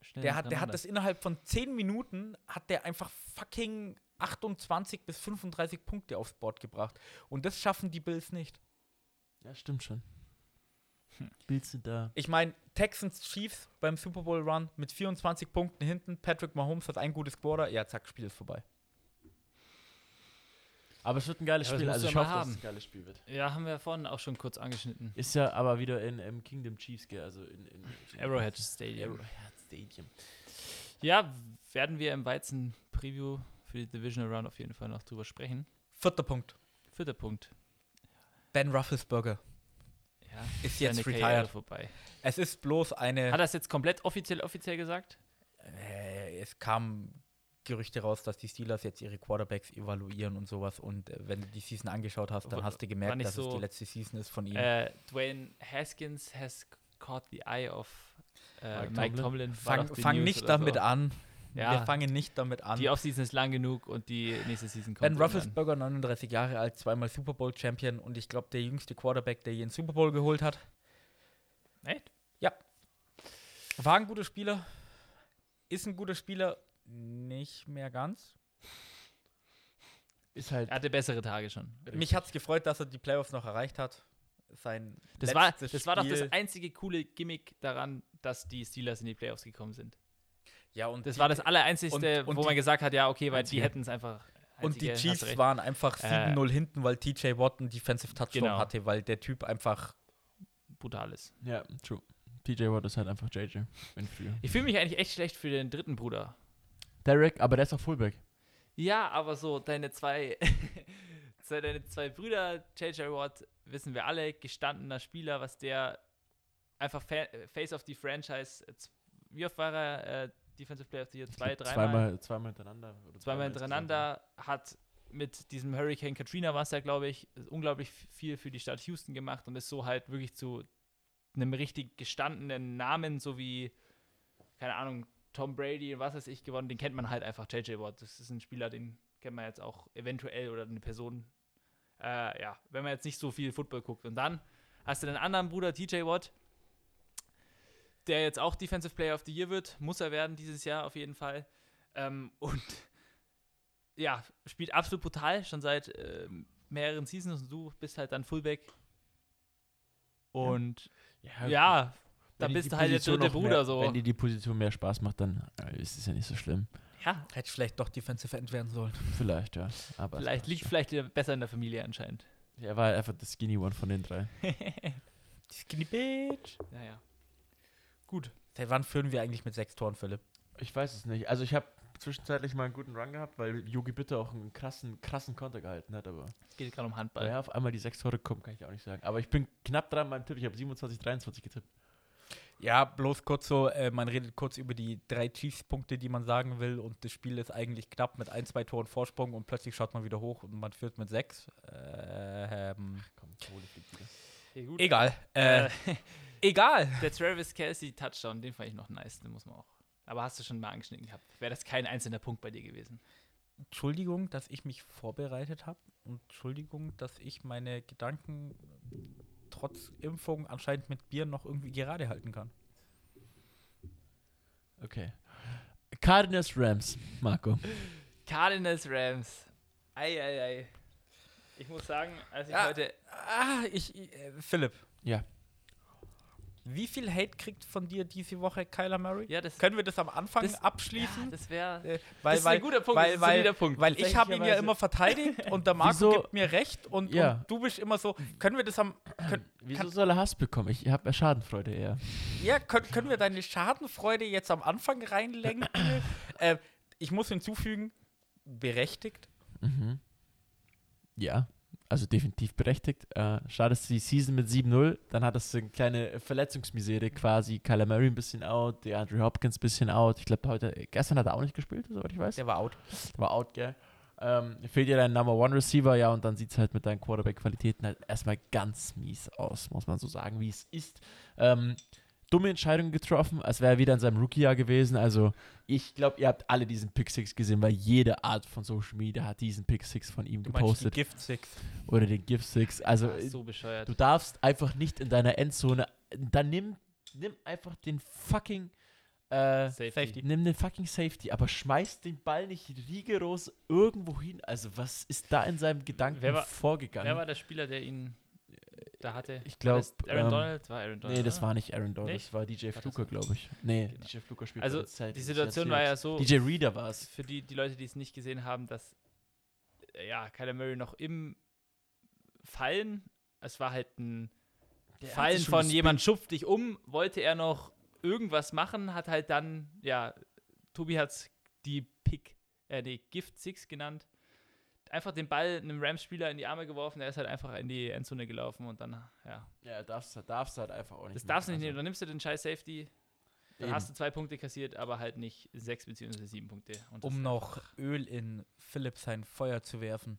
schnell der, hat, der hat das innerhalb von 10 Minuten, hat der einfach fucking 28 bis 35 Punkte aufs Board gebracht. Und das schaffen die Bills nicht. Ja, stimmt schon. Hm. Bills sind da. Ich meine, Texans Chiefs beim Super Bowl Run mit 24 Punkten hinten. Patrick Mahomes hat ein gutes Quarter. Ja, zack, Spiel ist vorbei. Aber es wird ein geiles Ja, Spiel. Also ich ja hoffe, mal dass es haben. ein geiles Spiel wird. Ja, haben wir vorhin auch schon kurz angeschnitten. Ist ja aber wieder in, im Kingdom Chiefs, gell? Also in, in, in Arrowhead Stadium. Arrowhead Stadium. Ja, werden wir im Weizen-Preview für die Divisional Round auf jeden Fall noch drüber sprechen. Vierter Punkt. Vierter Punkt. Ben Roethlisberger Ja, ist jetzt seine Karriere retired. vorbei. Es ist bloß eine. Hat er es jetzt komplett offiziell offiziell gesagt? Äh, es kamen Gerüchte raus, dass die Steelers jetzt ihre Quarterbacks evaluieren und sowas. Und äh, wenn du die Season angeschaut hast, dann hast du gemerkt, dass es so- die letzte Season ist von ihm. Äh, Dwayne Haskins has caught the eye of äh, Mike Mike, Tomlin. Tomlin. Fang fang nicht damit so. an. Ja, Wir fangen nicht damit an. die Offseason ist lang genug und die nächste Season kommt. Ben. Roethlisberger, 39 Jahre alt, zweimal Super Bowl Champion und ich glaube, der jüngste Quarterback, der je einen Super Bowl geholt hat. Echt? War ein guter Spieler. Ist ein guter Spieler. Nicht mehr ganz. Ist halt. Er hatte bessere Tage schon. Mich hat es gefreut, dass er die Playoffs noch erreicht hat. Sein Das war, das war doch das Spiel- einzige coole Gimmick daran, dass die Steelers in die Playoffs gekommen sind. Ja, und Das die- war das Allereinzigste, Und- und wo die- man gesagt hat, ja, okay, weil die hätten es einfach. Und die Chiefs waren einfach Äh, 7-0 hinten, weil TJ Watt einen Defensive Touchdown Genau. hatte, weil der Typ einfach. brutal ist. Ja, true. TJ Watt ist halt einfach JJ. Ich fühle mich eigentlich echt schlecht für den dritten Bruder. Derek, aber der ist auch Fullback. Ja, aber so deine zwei, so deine zwei Brüder, JJ Watt, wissen wir alle, gestandener Spieler, was der einfach Fa Face of the Franchise, äh, wie oft war er äh, Defensive Player of the Year? Zwei, dreimal? Zweimal, zweimal hintereinander. Oder zweimal hintereinander, hat mit diesem Hurricane Katrina, was er, glaube ich, unglaublich viel für die Stadt Houston gemacht und ist so halt wirklich zu einem richtig gestandenen Namen, so wie, keine Ahnung, Tom Brady und was weiß ich gewonnen, den kennt man halt einfach, JJ Watt. Das ist ein Spieler, den kennt man jetzt auch eventuell oder eine Person, äh, ja, wenn man jetzt nicht so viel Football guckt. Und dann hast du den anderen Bruder, TJ Watt, der jetzt auch Defensive Player of the Year wird, muss er werden dieses Jahr auf jeden Fall. Ähm, und ja, spielt absolut brutal, schon seit ähm, mehreren Seasons und du bist halt dann Fullback. Und Ja, ja, da wenn die bist du halt der dritte noch Bruder mehr, so. Wenn dir die Position mehr Spaß macht, dann äh, ist es ja nicht so schlimm. Ja, Hätte vielleicht doch Defensive End werden sollen. Vielleicht, ja. Aber vielleicht liegt schon. vielleicht besser in der Familie anscheinend. Er war einfach der Skinny One von den drei. Die Skinny Bitch. Naja. Gut. Seit wann führen wir eigentlich mit sechs Toren, Philipp? Ich weiß es nicht. Also ich habe zwischenzeitlich mal einen guten Run gehabt, weil Yogi Bitte auch einen krassen, krassen Konter gehalten hat, aber Es geht gerade um Handball. ja, auf einmal die sechs Tore kommen, kann ich auch nicht sagen. Aber ich bin knapp dran beim Tipp. Ich habe 27, 23 getippt. Ja, bloß kurz so, äh, man redet kurz über die drei Chiefs-Punkte, die man sagen will und das Spiel ist eigentlich knapp mit ein, zwei Toren Vorsprung und plötzlich schaut man wieder hoch und man führt mit sechs. Ähm, Komm, Kohle fliegt wieder. Egal. Äh, Äh, egal. der Travis Kelsey Touchdown, den fand ich noch nice, den muss man auch. Aber hast du schon mal angeschnitten gehabt. Wäre das kein einzelner Punkt bei dir gewesen. Entschuldigung, dass ich mich vorbereitet habe und Entschuldigung, dass ich meine Gedanken trotz Impfung anscheinend mit Bier noch irgendwie gerade halten kann. Okay. Cardinals Rams, Marco. Cardinals Rams. Ei, ei, ei. Ich muss sagen, als ich Ja. heute. Ah, ich, ich äh, Philipp, Ja. Wie viel Hate kriegt von dir diese Woche Kyler Murray? Ja, Können wir das am Anfang Das- abschließen? ja, das wäre. Äh, Das ein guter Punkt, Weil, weil, Punkt. weil ich habe ihn ja immer verteidigt und der Marco Wieso- gibt mir recht und, Ja. und du bist immer so, können wir das am, können, Wieso Kann- soll er Hass bekommen? Ich habe Schadenfreude eher. ja, können, können wir deine Schadenfreude jetzt am Anfang reinlenken? äh, ich muss hinzufügen, berechtigt. Mhm. Ja, also definitiv berechtigt. Äh, schade, dass die Season mit 7-0, dann hat das eine kleine Verletzungsmisere quasi. Kyler Murray ein bisschen out, der Andrew Hopkins ein bisschen out. Ich glaube, heute, gestern hat er auch nicht gespielt, soweit ich weiß. Der war out. war out, gell? Ähm, fehlt dir dein Number One Receiver, ja, und dann sieht es halt mit deinen Quarterback-Qualitäten halt erstmal ganz mies aus, muss man so sagen, wie es ist. Ähm, dumme Entscheidung getroffen, als wäre er wieder in seinem Rookie-Jahr gewesen. Also, ich glaube, ihr habt alle diesen Pick Six gesehen, weil jede Art von Social Media hat diesen Pick Six von ihm Du meinst die gepostet. Gift Six. Oder den Gift Six. Also, so bescheuert. du darfst einfach nicht in deiner Endzone. Dann nimm, nimm einfach den fucking. Äh, Safety. Nimm den fucking Safety, aber schmeiß den Ball nicht rigoros irgendwo hin. Also, was ist da in seinem Gedanken Wer war- vorgegangen? Wer war der Spieler, der ihn da hatte? Ich War glaub, das Aaron ähm, Donald? War Aaron Donald? nee, das war nicht Aaron Donald, Nicht? das war DJ War Fluker, glaube ich. Nee, Genau. DJ Fluker spielt Also, der die Situation war ja so, DJ Reader war es. für die, die Leute, die es nicht gesehen haben, dass äh, ja, Kyler Murray noch im Fallen, es war halt ein Fallen von jemand schupft dich um, wollte er noch irgendwas machen, hat halt dann, ja, Tobi hat die Pick, äh, nee, Gift Six genannt, einfach den Ball einem Rams-Spieler in die Arme geworfen, er ist halt einfach in die Endzone gelaufen und dann, ja, Ja, darfst, darfst du halt einfach auch nicht. das darfst du nicht machen. nehmen, dann nimmst du den scheiß Safety, dann Eben. hast du zwei Punkte kassiert, aber halt nicht sechs beziehungsweise sieben Punkte. Um noch Öl in Philipp sein Feuer zu werfen.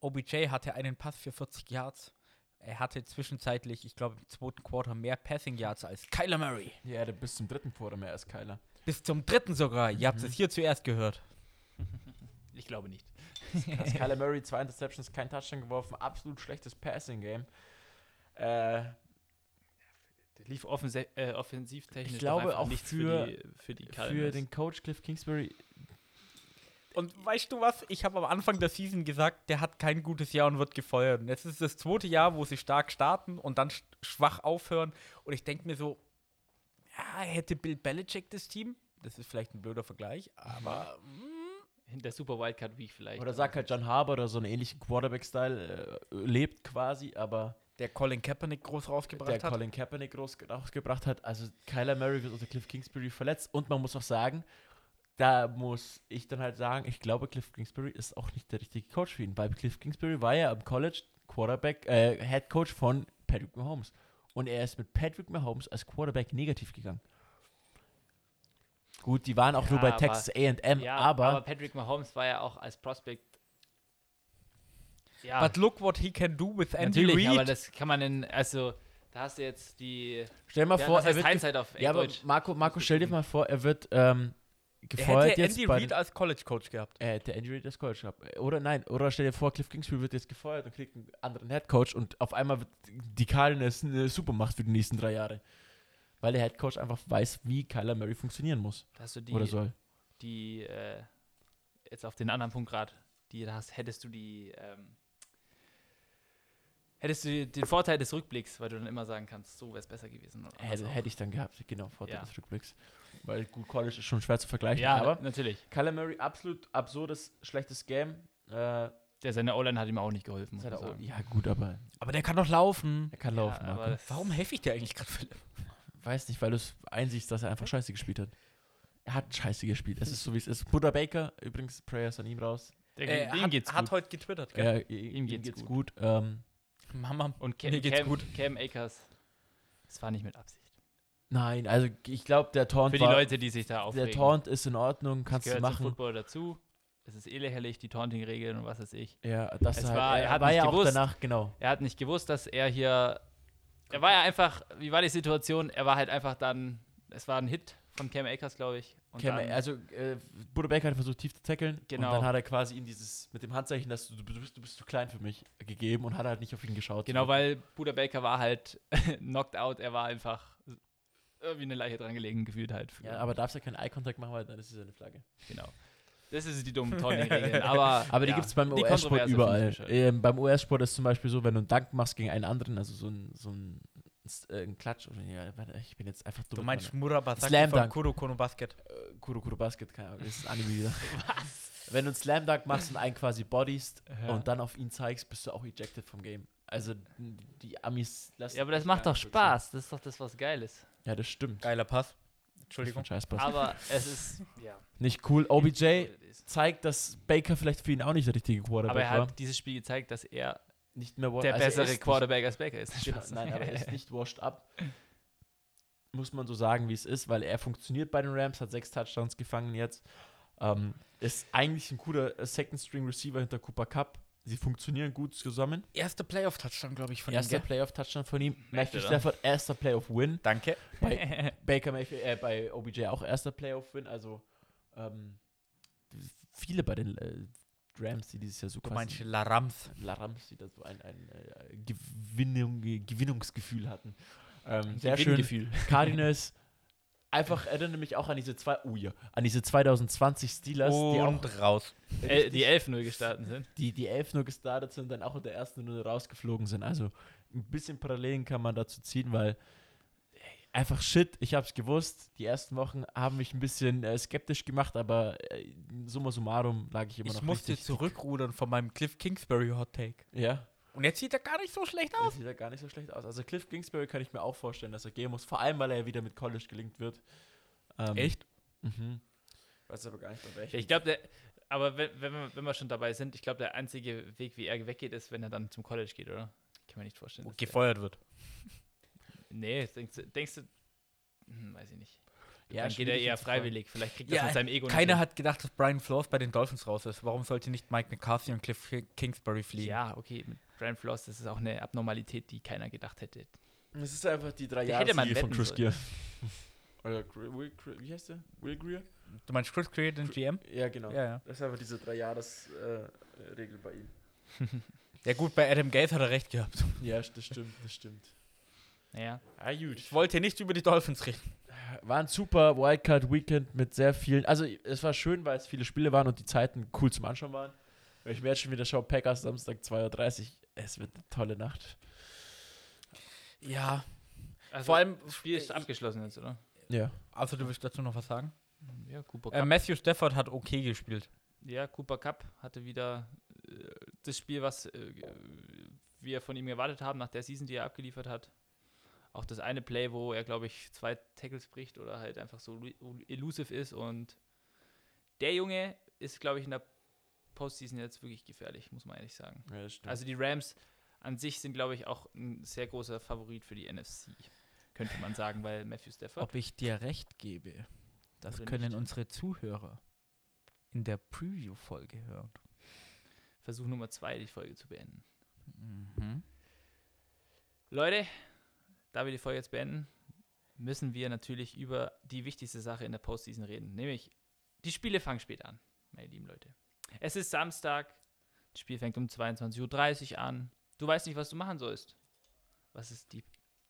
OBJ hatte einen Pass für 40 Yards. Er hatte zwischenzeitlich, ich glaube, im zweiten Quarter mehr Passing Yards als Kyler Murray. Ja, der bis zum dritten Quarter mehr als Kyler. Bis zum dritten sogar. Ihr habt Mhm. es hier zuerst gehört. Ich glaube nicht. Kyler Murray, zwei Interceptions, kein Touchdown geworfen, absolut schlechtes Passing-Game. Äh, Lief äh, offensivtechnisch Ich glaube auch nichts für- für die, für die für den Coach Cliff Kingsbury, Und weißt du was? Ich habe am Anfang der Season gesagt, der hat kein gutes Jahr und wird gefeuert. Und jetzt ist das zweite Jahr, wo sie stark starten und dann sch schwach aufhören. Und ich denke mir so, ja, hätte Bill Belichick das Team? Das ist vielleicht ein blöder Vergleich, aber mm, in der Super Wildcard Week vielleicht. oder sag halt John Harbour oder so einen ähnlichen Quarterback-Style, äh, lebt quasi, aber der Colin Kaepernick groß rausgebracht der hat. Colin Kaepernick groß rausgebracht hat. Also Kyler Murray wird unter Cliff Kingsbury verletzt und man muss auch sagen, da muss ich dann halt sagen, ich glaube, Cliff Kingsbury ist auch nicht der richtige Coach für ihn, weil Cliff Kingsbury war ja am College Quarterback, äh, Head Coach von Patrick Mahomes. Und er ist mit Patrick Mahomes als Quarterback negativ gegangen. Gut, die waren auch Ja, nur bei aber- Texas AM, ja, aber, aber Patrick Mahomes war ja auch als Prospect. Ja, But look what he can do with Andy natürlich, aber Reid. das kann man in, also da hast du jetzt die stell dir mal ja, vor, er wird Hindsight auf Ja, aber. Marco, Marco, stell dir mal vor, er wird ähm, er gefeuert hätte jetzt Andy bei Reid als College Coach gehabt. äh, der Andy Reid das College gehabt. Oder nein, oder stell dir vor, Cliff Kingsbury wird jetzt gefeuert und kriegt einen anderen Head Coach und auf einmal wird die Cardinals eine Supermacht für die nächsten drei Jahre. Weil der Head Coach einfach weiß, wie Kyler Murray funktionieren muss hast du die, oder soll. die äh, jetzt auf den anderen Punkt gerade, die da hast, hättest du die, ähm, hättest du den Vorteil des Rückblicks, weil du dann immer sagen kannst, so wäre es besser gewesen. Hätte, hätte ich dann gehabt, genau, Vorteil Ja. des Rückblicks. Weil gut, College ist schon schwer zu vergleichen, ja, aber natürlich. Kyler Murray, absolut absurdes, schlechtes Game. Äh, Der seine O-Line hat ihm auch nicht geholfen, ja, gut, aber Aber der kann doch laufen. er kann Ja, laufen. Warum helfe ich dir eigentlich gerade, Philipp? Weiß nicht, weil du es einsiehst, dass er einfach scheiße gespielt hat. Er hat scheiße gespielt. Es ist so, wie es ist. Buddha Baker, übrigens, Prayers an ihm raus. Der, Er dem hat, geht's hat gut. heute getwittert, Ja, gell? ihm, geht's geht's, gut. Ähm, Mama. Und Cam, Mir geht's Cam, gut. Cam Akers, das war nicht mit Absicht. nein, also ich glaube, der Taunt Für die war, Leute, die sich da aufregen. der Taunt ist in Ordnung, kannst du gehört zum machen. Football dazu. Es ist eh lächerlich, die Taunting-Regeln und was weiß ich. Ja, das Es halt, war- er, er hat war nicht ja auch gewusst. danach, genau. Er hat nicht gewusst, dass er hier. Er war ja einfach. Wie war die Situation? Er war halt einfach dann. Es war ein Hit von Cam Akers, glaube ich. Und Cam, dann- also, äh, Buda Baker hat versucht, tief zu tackeln. Genau. Und dann hat er quasi ihm dieses, mit dem Handzeichen, dass du, du, bist, du bist zu klein für mich, gegeben und hat halt nicht auf ihn geschaut. Genau, weil Buda Baker war halt knocked out. Er war einfach irgendwie eine Leiche dran gelegen, gefühlt halt. Ja, aber darfst ja keinen Eye-Contact machen, weil dann ist es ja eine Flagge. genau. Das ist die dummen Tony-Regeln. Aber, Aber die ja, gibt es beim US-Sport überall. Ähm, beim US-Sport ist zum Beispiel so, wenn du einen Dank machst gegen einen anderen, also so ein, so ein, äh, ein Klatsch, ich bin jetzt einfach dumm. Du meinst Murabasaki von. Kuro Kono Basket. äh, Kuro Kuro Basket, keine Ahnung, das ist Anime wieder. Was? Wenn du einen Slam Dunk machst und einen quasi bodyst Ja. und dann auf ihn zeigst, bist du auch ejected vom Game. Also die Amis lassen ja, aber das macht doch Spaß. Das ist doch das, was geil ist. Ja, das stimmt. Geiler Pass. Entschuldigung. Aber es ist. Ja. Nicht cool. OBJ zeigt, dass Baker vielleicht für ihn auch nicht der richtige Quarterback Aber er war. hat dieses Spiel gezeigt, dass er Nicht mehr der also er bessere Quarterback als Baker ist. Genau, nein, aber er ist nicht washed up. Muss man so sagen, wie es ist, weil er funktioniert bei den Rams, hat sechs Touchdowns gefangen jetzt. Ähm, ist eigentlich ein cooler äh, Second-String-Receiver hinter Cooper Cup. Sie funktionieren gut zusammen. Erster Playoff-Touchdown, glaube ich, von Erster ihm. gell? Playoff-Touchdown von ihm. Matthew? Stafford, erster Playoff-Win. Danke. Bei Baker Mayfield, äh, bei OBJ auch erster Playoff-Win. Also ähm, viele bei den äh, Rams, die dieses Jahr so Du meinst La Rams. La Rams, die da so ein, ein äh, Gewinnung, Gewinnungsgefühl hatten. Ähm, sehr schön. Cardinals. Einfach erinnere mich auch an diese zwei, oh ja, an diese 2020 Steelers, die auch Und raus. Äh, die 11-0 gestartet sind. die, die 11 nur gestartet sind, dann auch in der ersten Runde rausgeflogen sind. Also ein bisschen Parallelen kann man dazu ziehen, weil ey, einfach shit, ich hab's gewusst. Die ersten Wochen haben mich ein bisschen äh, skeptisch gemacht, aber äh, summa summarum lag ich immer Ich noch musste richtig- zurückrudern von meinem Cliff Kingsbury Hot Take. Ja, Und jetzt sieht er gar nicht so schlecht aus. sieht ja gar nicht so schlecht aus. Also Cliff Kingsbury kann ich mir auch vorstellen, dass er gehen muss. Vor allem, weil er ja wieder mit College gelingt wird. Ähm, Echt? Mhm. Weiß aber gar nicht, bei welchem. Ich glaube, der. Aber wenn, wenn, wir, wenn wir schon dabei sind, ich glaube, der einzige Weg, wie er weggeht, ist, wenn er dann zum College geht, oder? Kann man nicht vorstellen. Gefeuert wird. Nee, denkst du, denkst du hm, weiß ich nicht. Ja, dann geht er eher freiwillig. Vielleicht kriegt er Ja, mit seinem Ego Keiner nicht hat gedacht, dass Brian Flores bei den Dolphins raus ist. Warum sollte nicht Mike McCarthy und Cliff Kingsbury hin. fliegen? Ja, okay, mit Brian Floss, das ist auch eine Abnormalität, die keiner gedacht hätte. Es ist einfach die drei Jahre von Chris. Gear. Oder Will, wie heißt der? Will Greer? Du meinst Chris Creed, den GM? Ja, genau. Ja, ja. Das ist einfach diese drei Jahres-Regel äh, Regel bei ihm. Ja gut, bei Adam Gates hat er recht gehabt. Ja, das stimmt, das stimmt. Naja, Ah, gut. Ich wollte nicht über die Dolphins reden. War ein super Wildcard-Weekend mit sehr vielen. Also, es war schön, weil es viele Spiele waren und die Zeiten cool zum Anschauen waren. Wenn ich mir jetzt schon wieder schaue, Packers Samstag 2.30 Uhr, es wird eine tolle Nacht. Ja. also Vor allem, das Spiel ist abgeschlossen jetzt, oder? Ja. also du willst dazu noch was sagen? Ja, Cooper Äh, Cup. Matthew Stafford hat okay gespielt. ja, Cooper Cup hatte wieder äh, das Spiel, was äh, wir von ihm erwartet haben, nach der Season, die er abgeliefert hat. Auch das eine Play, wo er, glaube ich, zwei Tackles bricht oder halt einfach so lu- elusive ist. Und der Junge ist, glaube ich, in der Postseason jetzt wirklich gefährlich, muss man ehrlich sagen. ja. Also die Rams an sich sind, glaube ich, auch ein sehr großer Favorit für die NFC, könnte man sagen, weil Matthew Stafford. Ob ich dir recht gebe, das können nicht. unsere Zuhörer in der Preview-Folge hören. Versuch Nummer zwei, die Folge zu beenden. Mhm. Leute, da wir die Folge jetzt beenden, müssen wir natürlich über die wichtigste Sache in der Postseason reden, nämlich die Spiele fangen spät an, meine lieben Leute. Es ist Samstag, das Spiel fängt um 22.30 Uhr an. Du weißt nicht, was du machen sollst. Was ist die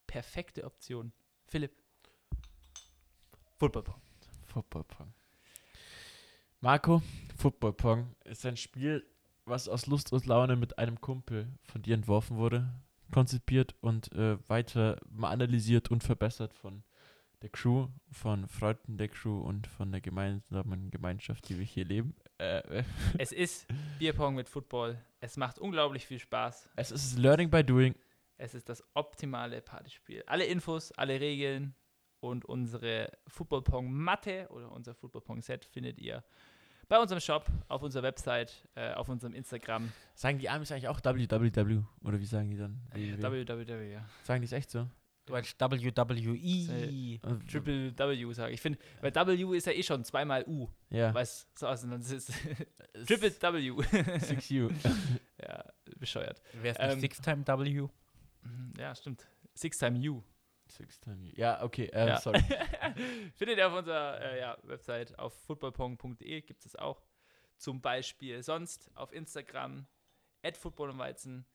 perfekte Option? Philipp. Football Pong. Football Pong. Marco, Football Pong ist ein Spiel, was aus Lust und Laune mit einem Kumpel von dir entworfen wurde, konzipiert und äh, weiter analysiert und verbessert von der Crew, von Freunden der Crew und von der gemeinsamen Gemeinschaft, die wir hier leben. Äh, äh, Es ist Bierpong mit Football. Es macht unglaublich viel Spaß. es ist Learning by Doing. Es ist das optimale Partyspiel. Alle Infos, alle Regeln und unsere Football Pong Matte oder unser Football Pong Set findet ihr bei unserem Shop, auf unserer Website, äh, auf unserem Instagram. Sagen die Amis eigentlich auch www? Oder wie sagen die dann? www? www. Ja. Sagen die es echt so? Du meinst WWE. Äh, Triple W sage ich. finde, weil W ist ja eh schon zweimal U. Ja. Weißt so aus, und dann ist es Triple W. 6U. ja, bescheuert. Wer ist Ähm, nicht Six-Time W? Ja, stimmt. Six time U. Six time. Ja, okay, äh, Ja. sorry. Findet ihr auf unserer äh, ja, Website auf footballpong.de gibt es auch zum Beispiel. Sonst auf Instagram, at Football und Weizen,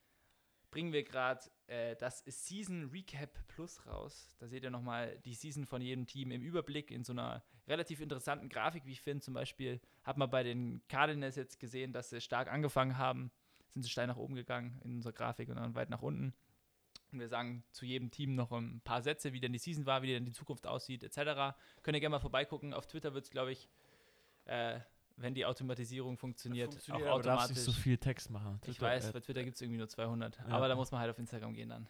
bringen wir gerade äh, das Season Recap Plus raus. Da seht ihr nochmal die Season von jedem Team im Überblick in so einer relativ interessanten Grafik, wie ich finde. Zum Beispiel hat man bei den Cardinals jetzt gesehen, dass sie stark angefangen haben, sind sie steil nach oben gegangen in unserer Grafik und dann weit nach unten. Und wir sagen zu jedem Team noch ein paar Sätze, wie denn die Season war, wie denn die Zukunft aussieht, etc. Könnt ihr gerne mal vorbeigucken. Auf Twitter wird es, glaube ich, äh, wenn die Automatisierung funktioniert, Funktioniert, auch aber du darfst automatisch. nicht so viel Text machen. ich Twitter, weiß, äh, bei Twitter gibt es irgendwie nur 200. Ja. Aber da muss man halt auf Instagram gehen dann.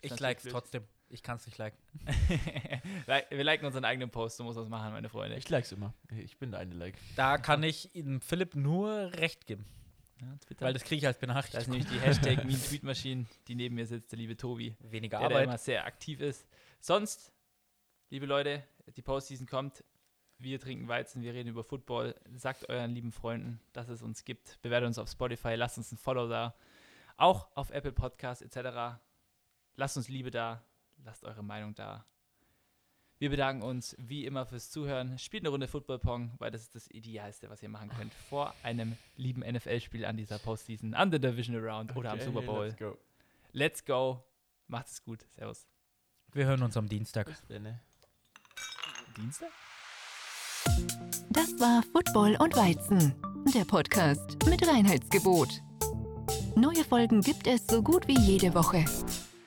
Ich natürlich like es trotzdem. Ich kann es nicht liken. Like- wir liken unseren eigenen Post, so muss man es machen, meine Freunde. Ich likes immer. Ich bin der eine Like. Da kann ich Ihnen Philipp nur recht geben. Ja. Weil das kriege ich als da ist Benachrichtigung. nämlich die Hashtag Mean Tweet Machine, die neben mir sitzt, der liebe Tobi. Weniger der, der Arbeit. immer sehr aktiv ist. Sonst, liebe Leute, die Postseason kommt. Wir trinken Weizen, wir reden über Football. Sagt euren lieben Freunden, dass es uns gibt. Bewertet uns auf Spotify, lasst uns ein Follow da. Auch auf Apple Podcasts etc. Lasst uns Liebe da, lasst eure Meinung da. Wir bedanken uns wie immer fürs Zuhören. Spielt eine Runde Football Pong, weil das ist das Idealste, was ihr machen könnt vor einem lieben NFL-Spiel an dieser Postseason, an der Divisional Round oder am Super Bowl. Let's go. Let's go. Macht es gut. Servus. Wir hören uns am Dienstag. Dann. Dienstag? Das war Football und Weizen, der Podcast mit Reinheitsgebot. Neue Folgen gibt es so gut wie jede Woche.